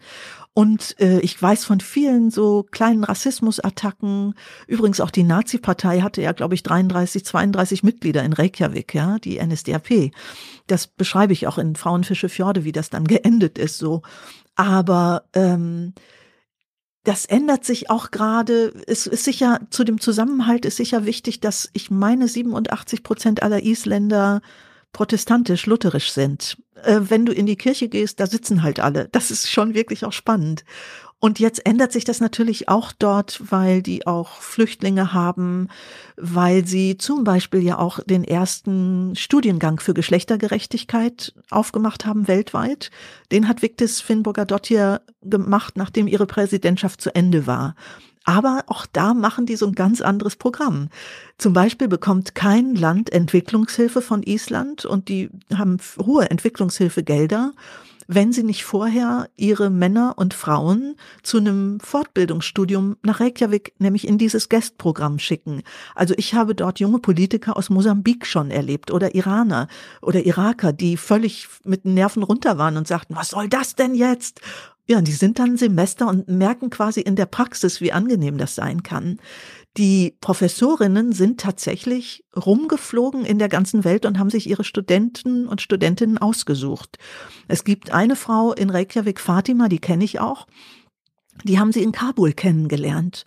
Und äh, ich weiß von vielen so kleinen Rassismusattacken. Übrigens auch die Nazi-Partei hatte ja, glaube ich, 33, 32 Mitglieder in Reykjavik, ja, die NSDAP. Das beschreibe ich auch in Frauenfische Fjorde, wie das dann geendet ist, so. Aber ähm, das ändert sich auch gerade. Es ist sicher, zu dem Zusammenhalt ist sicher wichtig, dass ich meine 87 Prozent aller Isländer protestantisch, lutherisch sind. Äh, wenn du in die Kirche gehst, da sitzen halt alle. Das ist schon wirklich auch spannend. Und jetzt ändert sich das natürlich auch dort, weil die auch Flüchtlinge haben, weil sie zum Beispiel ja auch den ersten Studiengang für Geschlechtergerechtigkeit aufgemacht haben weltweit. Den hat Victis Finnburger Dottir gemacht, nachdem ihre Präsidentschaft zu Ende war. Aber auch da machen die so ein ganz anderes Programm. Zum Beispiel bekommt kein Land Entwicklungshilfe von Island und die haben hohe Entwicklungshilfegelder wenn sie nicht vorher ihre Männer und Frauen zu einem Fortbildungsstudium nach Reykjavik, nämlich in dieses Guestprogramm schicken. Also ich habe dort junge Politiker aus Mosambik schon erlebt oder Iraner oder Iraker, die völlig mit den Nerven runter waren und sagten, was soll das denn jetzt? Ja, die sind dann Semester und merken quasi in der Praxis, wie angenehm das sein kann. Die Professorinnen sind tatsächlich rumgeflogen in der ganzen Welt und haben sich ihre Studenten und Studentinnen ausgesucht. Es gibt eine Frau in Reykjavik, Fatima, die kenne ich auch. Die haben sie in Kabul kennengelernt.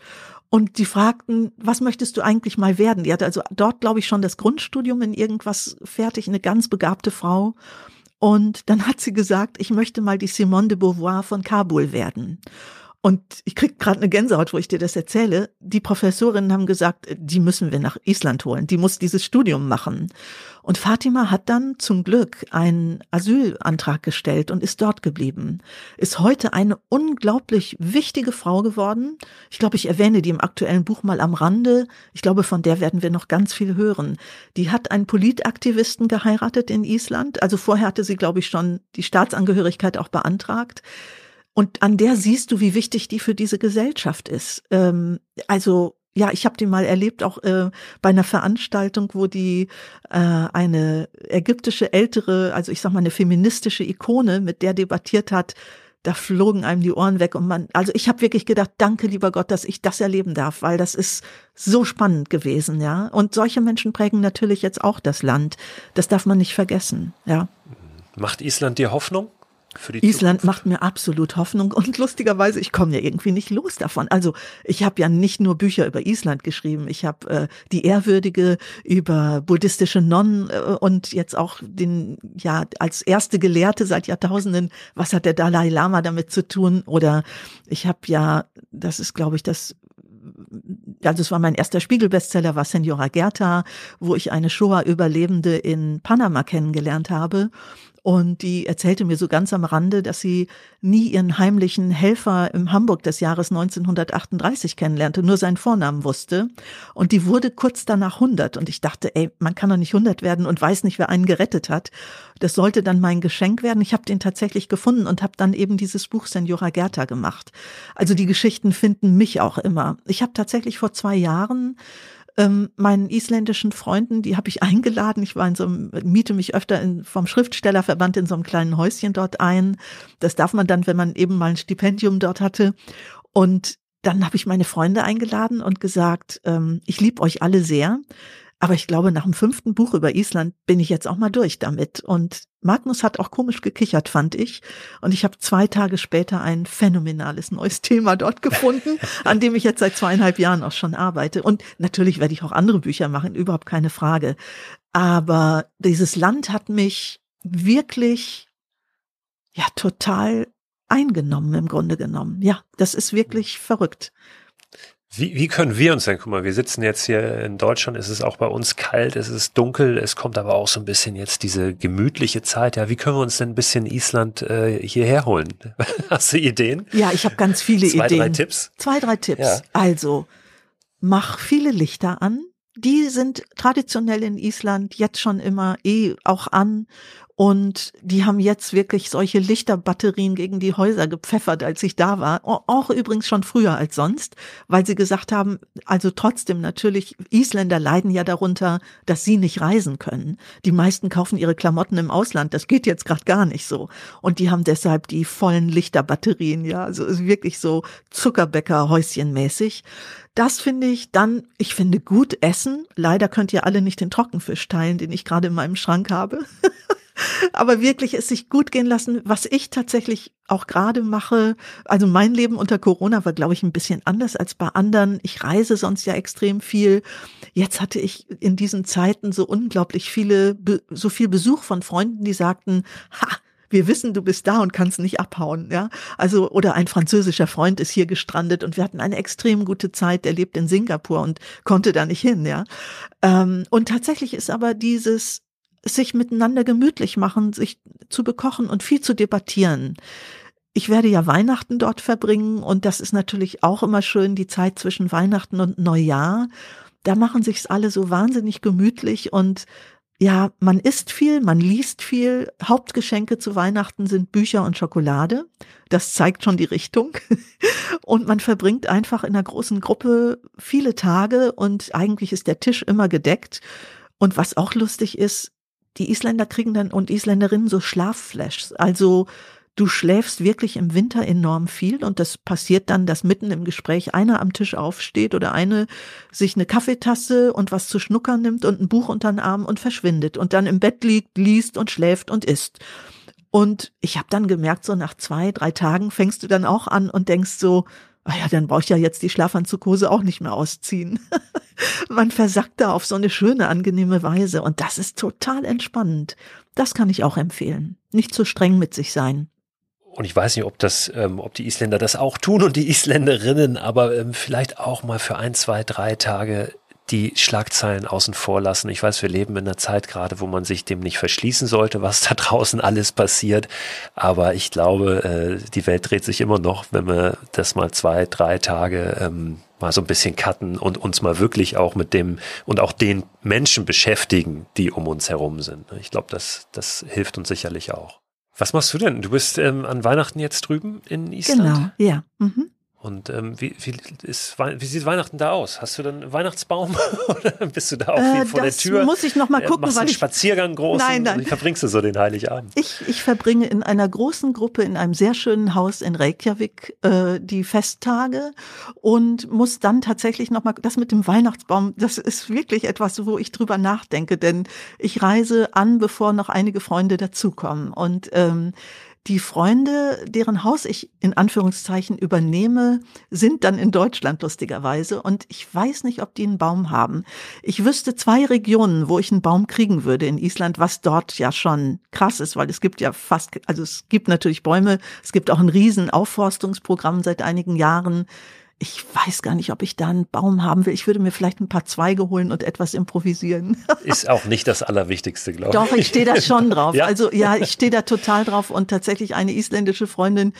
Und die fragten, was möchtest du eigentlich mal werden? Die hatte also dort, glaube ich, schon das Grundstudium in irgendwas fertig, eine ganz begabte Frau. Und dann hat sie gesagt, ich möchte mal die Simone de Beauvoir von Kabul werden. Und ich krieg gerade eine Gänsehaut, wo ich dir das erzähle. Die Professorinnen haben gesagt, die müssen wir nach Island holen. Die muss dieses Studium machen. Und Fatima hat dann zum Glück einen Asylantrag gestellt und ist dort geblieben. Ist heute eine unglaublich wichtige Frau geworden. Ich glaube, ich erwähne die im aktuellen Buch mal am Rande. Ich glaube, von der werden wir noch ganz viel hören. Die hat einen Politaktivisten geheiratet in Island. Also vorher hatte sie, glaube ich, schon die Staatsangehörigkeit auch beantragt. Und an der siehst du, wie wichtig die für diese Gesellschaft ist. Ähm, also ja, ich habe die mal erlebt, auch äh, bei einer Veranstaltung, wo die äh, eine ägyptische ältere, also ich sag mal eine feministische Ikone, mit der debattiert hat, da flogen einem die Ohren weg und man, also ich habe wirklich gedacht, danke lieber Gott, dass ich das erleben darf, weil das ist so spannend gewesen, ja. Und solche Menschen prägen natürlich jetzt auch das Land. Das darf man nicht vergessen, ja.
Macht Island dir Hoffnung?
Island Zukunft. macht mir absolut Hoffnung und lustigerweise, ich komme ja irgendwie nicht los davon. Also ich habe ja nicht nur Bücher über Island geschrieben, ich habe äh, die Ehrwürdige über buddhistische Nonnen äh, und jetzt auch den, ja, als erste Gelehrte seit Jahrtausenden, was hat der Dalai Lama damit zu tun? Oder ich habe ja, das ist glaube ich das also es war mein erster Spiegelbestseller, war Senora Gerta, wo ich eine Shoah-Überlebende in Panama kennengelernt habe. Und die erzählte mir so ganz am Rande, dass sie nie ihren heimlichen Helfer im Hamburg des Jahres 1938 kennenlernte, nur seinen Vornamen wusste. Und die wurde kurz danach 100. Und ich dachte, ey, man kann doch nicht 100 werden und weiß nicht, wer einen gerettet hat. Das sollte dann mein Geschenk werden. Ich habe den tatsächlich gefunden und habe dann eben dieses Buch Senora Gerta gemacht. Also die Geschichten finden mich auch immer. Ich habe tatsächlich vor zwei Jahren ähm, meinen isländischen Freunden, die habe ich eingeladen. Ich war in so einem, miete mich öfter in, vom Schriftstellerverband in so einem kleinen Häuschen dort ein. Das darf man dann, wenn man eben mal ein Stipendium dort hatte. Und dann habe ich meine Freunde eingeladen und gesagt, ähm, ich liebe euch alle sehr. Aber ich glaube, nach dem fünften Buch über Island bin ich jetzt auch mal durch damit. Und Magnus hat auch komisch gekichert, fand ich. Und ich habe zwei Tage später ein phänomenales neues Thema dort gefunden, an dem ich jetzt seit zweieinhalb Jahren auch schon arbeite. Und natürlich werde ich auch andere Bücher machen, überhaupt keine Frage. Aber dieses Land hat mich wirklich, ja, total eingenommen im Grunde genommen. Ja, das ist wirklich verrückt.
Wie, wie können wir uns denn, guck mal, wir sitzen jetzt hier in Deutschland, es ist auch bei uns kalt, es ist dunkel, es kommt aber auch so ein bisschen jetzt diese gemütliche Zeit. Ja, wie können wir uns denn ein bisschen Island äh, hierher holen? Hast du Ideen?
Ja, ich habe ganz viele
Zwei,
Ideen.
drei Tipps?
Zwei, drei Tipps.
Ja.
Also, mach viele Lichter an. Die sind traditionell in Island jetzt schon immer eh auch an. Und die haben jetzt wirklich solche Lichterbatterien gegen die Häuser gepfeffert, als ich da war. Auch übrigens schon früher als sonst, weil sie gesagt haben, also trotzdem natürlich, Isländer leiden ja darunter, dass sie nicht reisen können. Die meisten kaufen ihre Klamotten im Ausland. Das geht jetzt gerade gar nicht so. Und die haben deshalb die vollen Lichterbatterien, ja. Also wirklich so Zuckerbäcker-Häuschenmäßig. Das finde ich dann, ich finde gut essen. Leider könnt ihr alle nicht den Trockenfisch teilen, den ich gerade in meinem Schrank habe. Aber wirklich es sich gut gehen lassen, was ich tatsächlich auch gerade mache. Also mein Leben unter Corona war, glaube ich, ein bisschen anders als bei anderen. Ich reise sonst ja extrem viel. Jetzt hatte ich in diesen Zeiten so unglaublich viele, so viel Besuch von Freunden, die sagten, ha, wir wissen, du bist da und kannst nicht abhauen, ja. Also, oder ein französischer Freund ist hier gestrandet und wir hatten eine extrem gute Zeit. Der lebt in Singapur und konnte da nicht hin, ja. Ähm, und tatsächlich ist aber dieses, sich miteinander gemütlich machen, sich zu bekochen und viel zu debattieren. Ich werde ja Weihnachten dort verbringen und das ist natürlich auch immer schön, die Zeit zwischen Weihnachten und Neujahr. Da machen sich's alle so wahnsinnig gemütlich und ja, man isst viel, man liest viel. Hauptgeschenke zu Weihnachten sind Bücher und Schokolade. Das zeigt schon die Richtung. Und man verbringt einfach in einer großen Gruppe viele Tage und eigentlich ist der Tisch immer gedeckt. Und was auch lustig ist, die Isländer kriegen dann und Isländerinnen so Schlafflashs. Also du schläfst wirklich im Winter enorm viel und das passiert dann, dass mitten im Gespräch einer am Tisch aufsteht oder eine sich eine Kaffeetasse und was zu schnuckern nimmt und ein Buch unter den Arm und verschwindet und dann im Bett liegt, liest und schläft und isst. Und ich habe dann gemerkt, so nach zwei, drei Tagen fängst du dann auch an und denkst so, ah ja, dann brauche ich ja jetzt die Schlafanzughose auch nicht mehr ausziehen. Man versackt da auf so eine schöne, angenehme Weise und das ist total entspannend. Das kann ich auch empfehlen. Nicht zu streng mit sich sein.
Und ich weiß nicht, ob das, ähm, ob die Isländer das auch tun und die Isländerinnen, aber ähm, vielleicht auch mal für ein, zwei, drei Tage die Schlagzeilen außen vor lassen. Ich weiß, wir leben in einer Zeit gerade, wo man sich dem nicht verschließen sollte, was da draußen alles passiert. Aber ich glaube, äh, die Welt dreht sich immer noch, wenn wir das mal zwei, drei Tage ähm, mal so ein bisschen cutten und uns mal wirklich auch mit dem und auch den Menschen beschäftigen, die um uns herum sind. Ich glaube, das, das hilft uns sicherlich auch. Was machst du denn? Du bist ähm, an Weihnachten jetzt drüben in Island?
Genau, ja. Mhm.
Und ähm, wie, wie, ist, wie sieht Weihnachten da aus? Hast du dann einen Weihnachtsbaum oder bist du da auch
Äh,
vor
das
der Tür?
muss ich noch mal
Äh,
gucken,
machst du einen
ich-
Spaziergang großen?
Nein, nein.
Wie verbringst du so den Heiligabend?
Ich, ich verbringe in einer großen Gruppe in einem sehr schönen Haus in Reykjavik äh, die Festtage und muss dann tatsächlich nochmal, das mit dem Weihnachtsbaum, das ist wirklich etwas, wo ich drüber nachdenke, denn ich reise an, bevor noch einige Freunde dazukommen. Und ähm, die Freunde, deren Haus ich in Anführungszeichen übernehme, sind dann in Deutschland lustigerweise. Und ich weiß nicht, ob die einen Baum haben. Ich wüsste zwei Regionen, wo ich einen Baum kriegen würde in Island, was dort ja schon krass ist, weil es gibt ja fast, also es gibt natürlich Bäume, es gibt auch ein riesen Aufforstungsprogramm seit einigen Jahren. Ich weiß gar nicht, ob ich da einen Baum haben will. Ich würde mir vielleicht ein paar Zweige holen und etwas improvisieren.
Ist auch nicht das Allerwichtigste, glaube
Doch, ich stehe da schon drauf.
Ja?
Also ja, ich stehe da total drauf. Und tatsächlich eine isländische Freundin,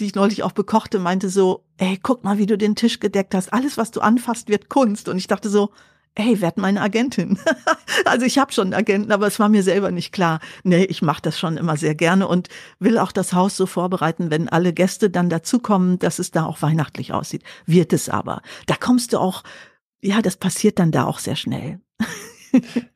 die ich neulich auch bekochte, meinte so, ey, guck mal, wie du den Tisch gedeckt hast. Alles, was du anfasst, wird Kunst. Und ich dachte so, ey, werd meine Agentin. also ich habe schon einen Agenten, aber es war mir selber nicht klar. Nee, ich mache das schon immer sehr gerne und will auch das Haus so vorbereiten, wenn alle Gäste dann dazukommen, dass es da auch weihnachtlich aussieht. Wird es aber. Da kommst du auch, ja, das passiert dann da auch sehr schnell.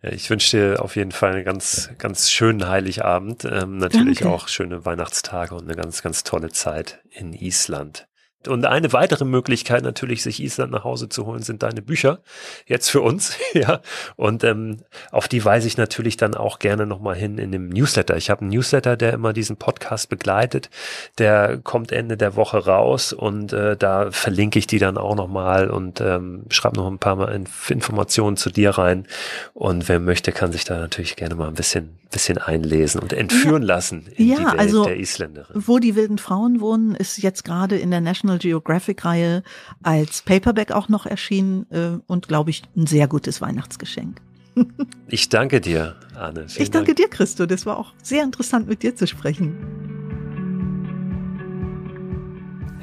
Ja, ich wünsche dir auf jeden Fall einen ganz, ganz schönen Heiligabend. Ähm, natürlich
Danke.
auch schöne Weihnachtstage und eine ganz, ganz tolle Zeit in Island. Und eine weitere Möglichkeit natürlich, sich Island nach Hause zu holen, sind deine Bücher. Jetzt für uns, ja. Und ähm, auf die weise ich natürlich dann auch gerne nochmal hin in dem Newsletter. Ich habe einen Newsletter, der immer diesen Podcast begleitet. Der kommt Ende der Woche raus und äh, da verlinke ich die dann auch nochmal und ähm, schreibe noch ein paar Mal Inf Informationen zu dir rein. Und wer möchte, kann sich da natürlich gerne mal ein bisschen, bisschen einlesen und entführen lassen in
Ja,
die Welt
also
der Isländerin.
Wo die wilden Frauen wohnen, ist jetzt gerade in der National National Geographic-Reihe als Paperback auch noch erschienen äh, und glaube ich ein sehr gutes Weihnachtsgeschenk.
Ich danke dir, Anne.
Vielen ich danke Dank. dir, Christo. Das war auch sehr interessant, mit dir zu sprechen.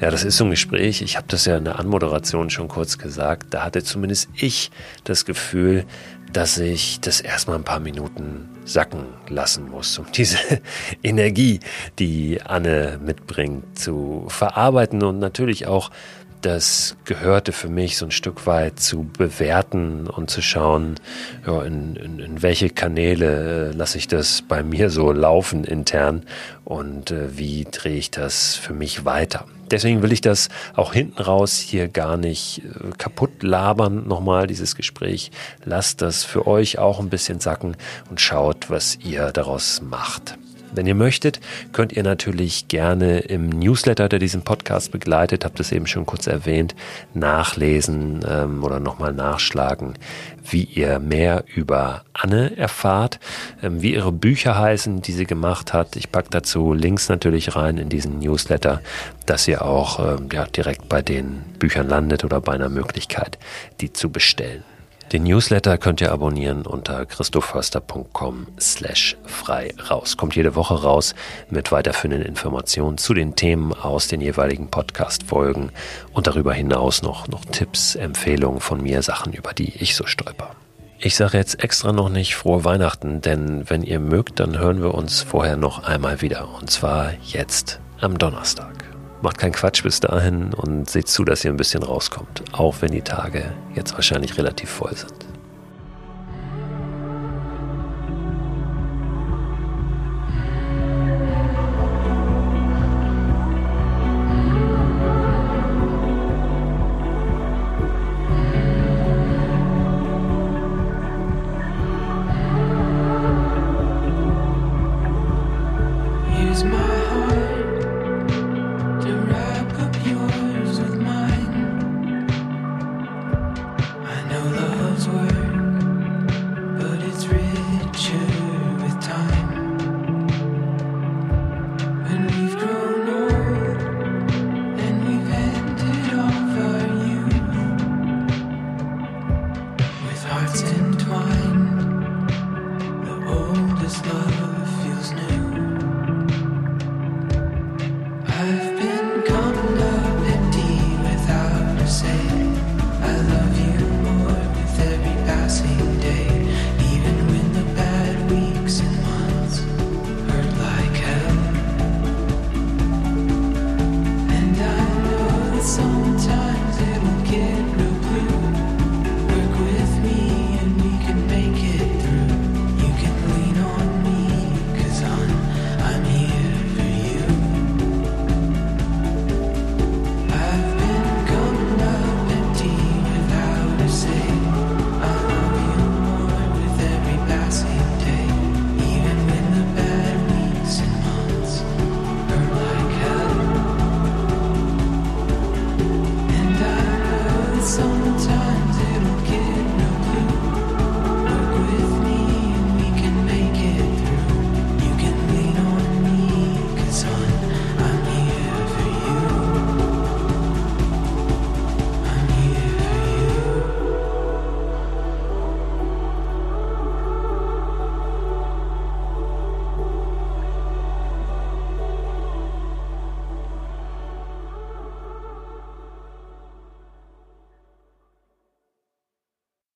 Ja, das ist so ein Gespräch. Ich habe das ja in der Anmoderation schon kurz gesagt. Da hatte zumindest ich das Gefühl, dass ich das erstmal ein paar Minuten sacken lassen muss, um diese Energie, die Anne mitbringt, zu verarbeiten und natürlich auch das gehörte für mich so ein Stück weit zu bewerten und zu schauen, ja, in, in, in welche Kanäle äh, lasse ich das bei mir so laufen intern und äh, wie drehe ich das für mich weiter. Deswegen will ich das auch hinten raus hier gar nicht äh, kaputt labern nochmal, dieses Gespräch. Lasst das für euch auch ein bisschen sacken und schaut, was ihr daraus macht. Wenn ihr möchtet, könnt ihr natürlich gerne im Newsletter, der diesen Podcast begleitet, habt es eben schon kurz erwähnt, nachlesen ähm, oder nochmal nachschlagen, wie ihr mehr über Anne erfahrt, ähm, wie ihre Bücher heißen, die sie gemacht hat. Ich packe dazu Links natürlich rein in diesen Newsletter, dass ihr auch ähm, ja, direkt bei den Büchern landet oder bei einer Möglichkeit, die zu bestellen. Den Newsletter könnt ihr abonnieren unter christoförster.com slash frei raus. Kommt jede Woche raus mit weiterführenden Informationen zu den Themen aus den jeweiligen Podcast-Folgen und darüber hinaus noch, noch Tipps, Empfehlungen von mir, Sachen, über die ich so stolper. Ich sage jetzt extra noch nicht frohe Weihnachten, denn wenn ihr mögt, dann hören wir uns vorher noch einmal wieder. Und zwar jetzt am Donnerstag. Macht keinen Quatsch bis dahin und seht zu, dass ihr ein bisschen rauskommt. Auch wenn die Tage jetzt wahrscheinlich relativ voll sind.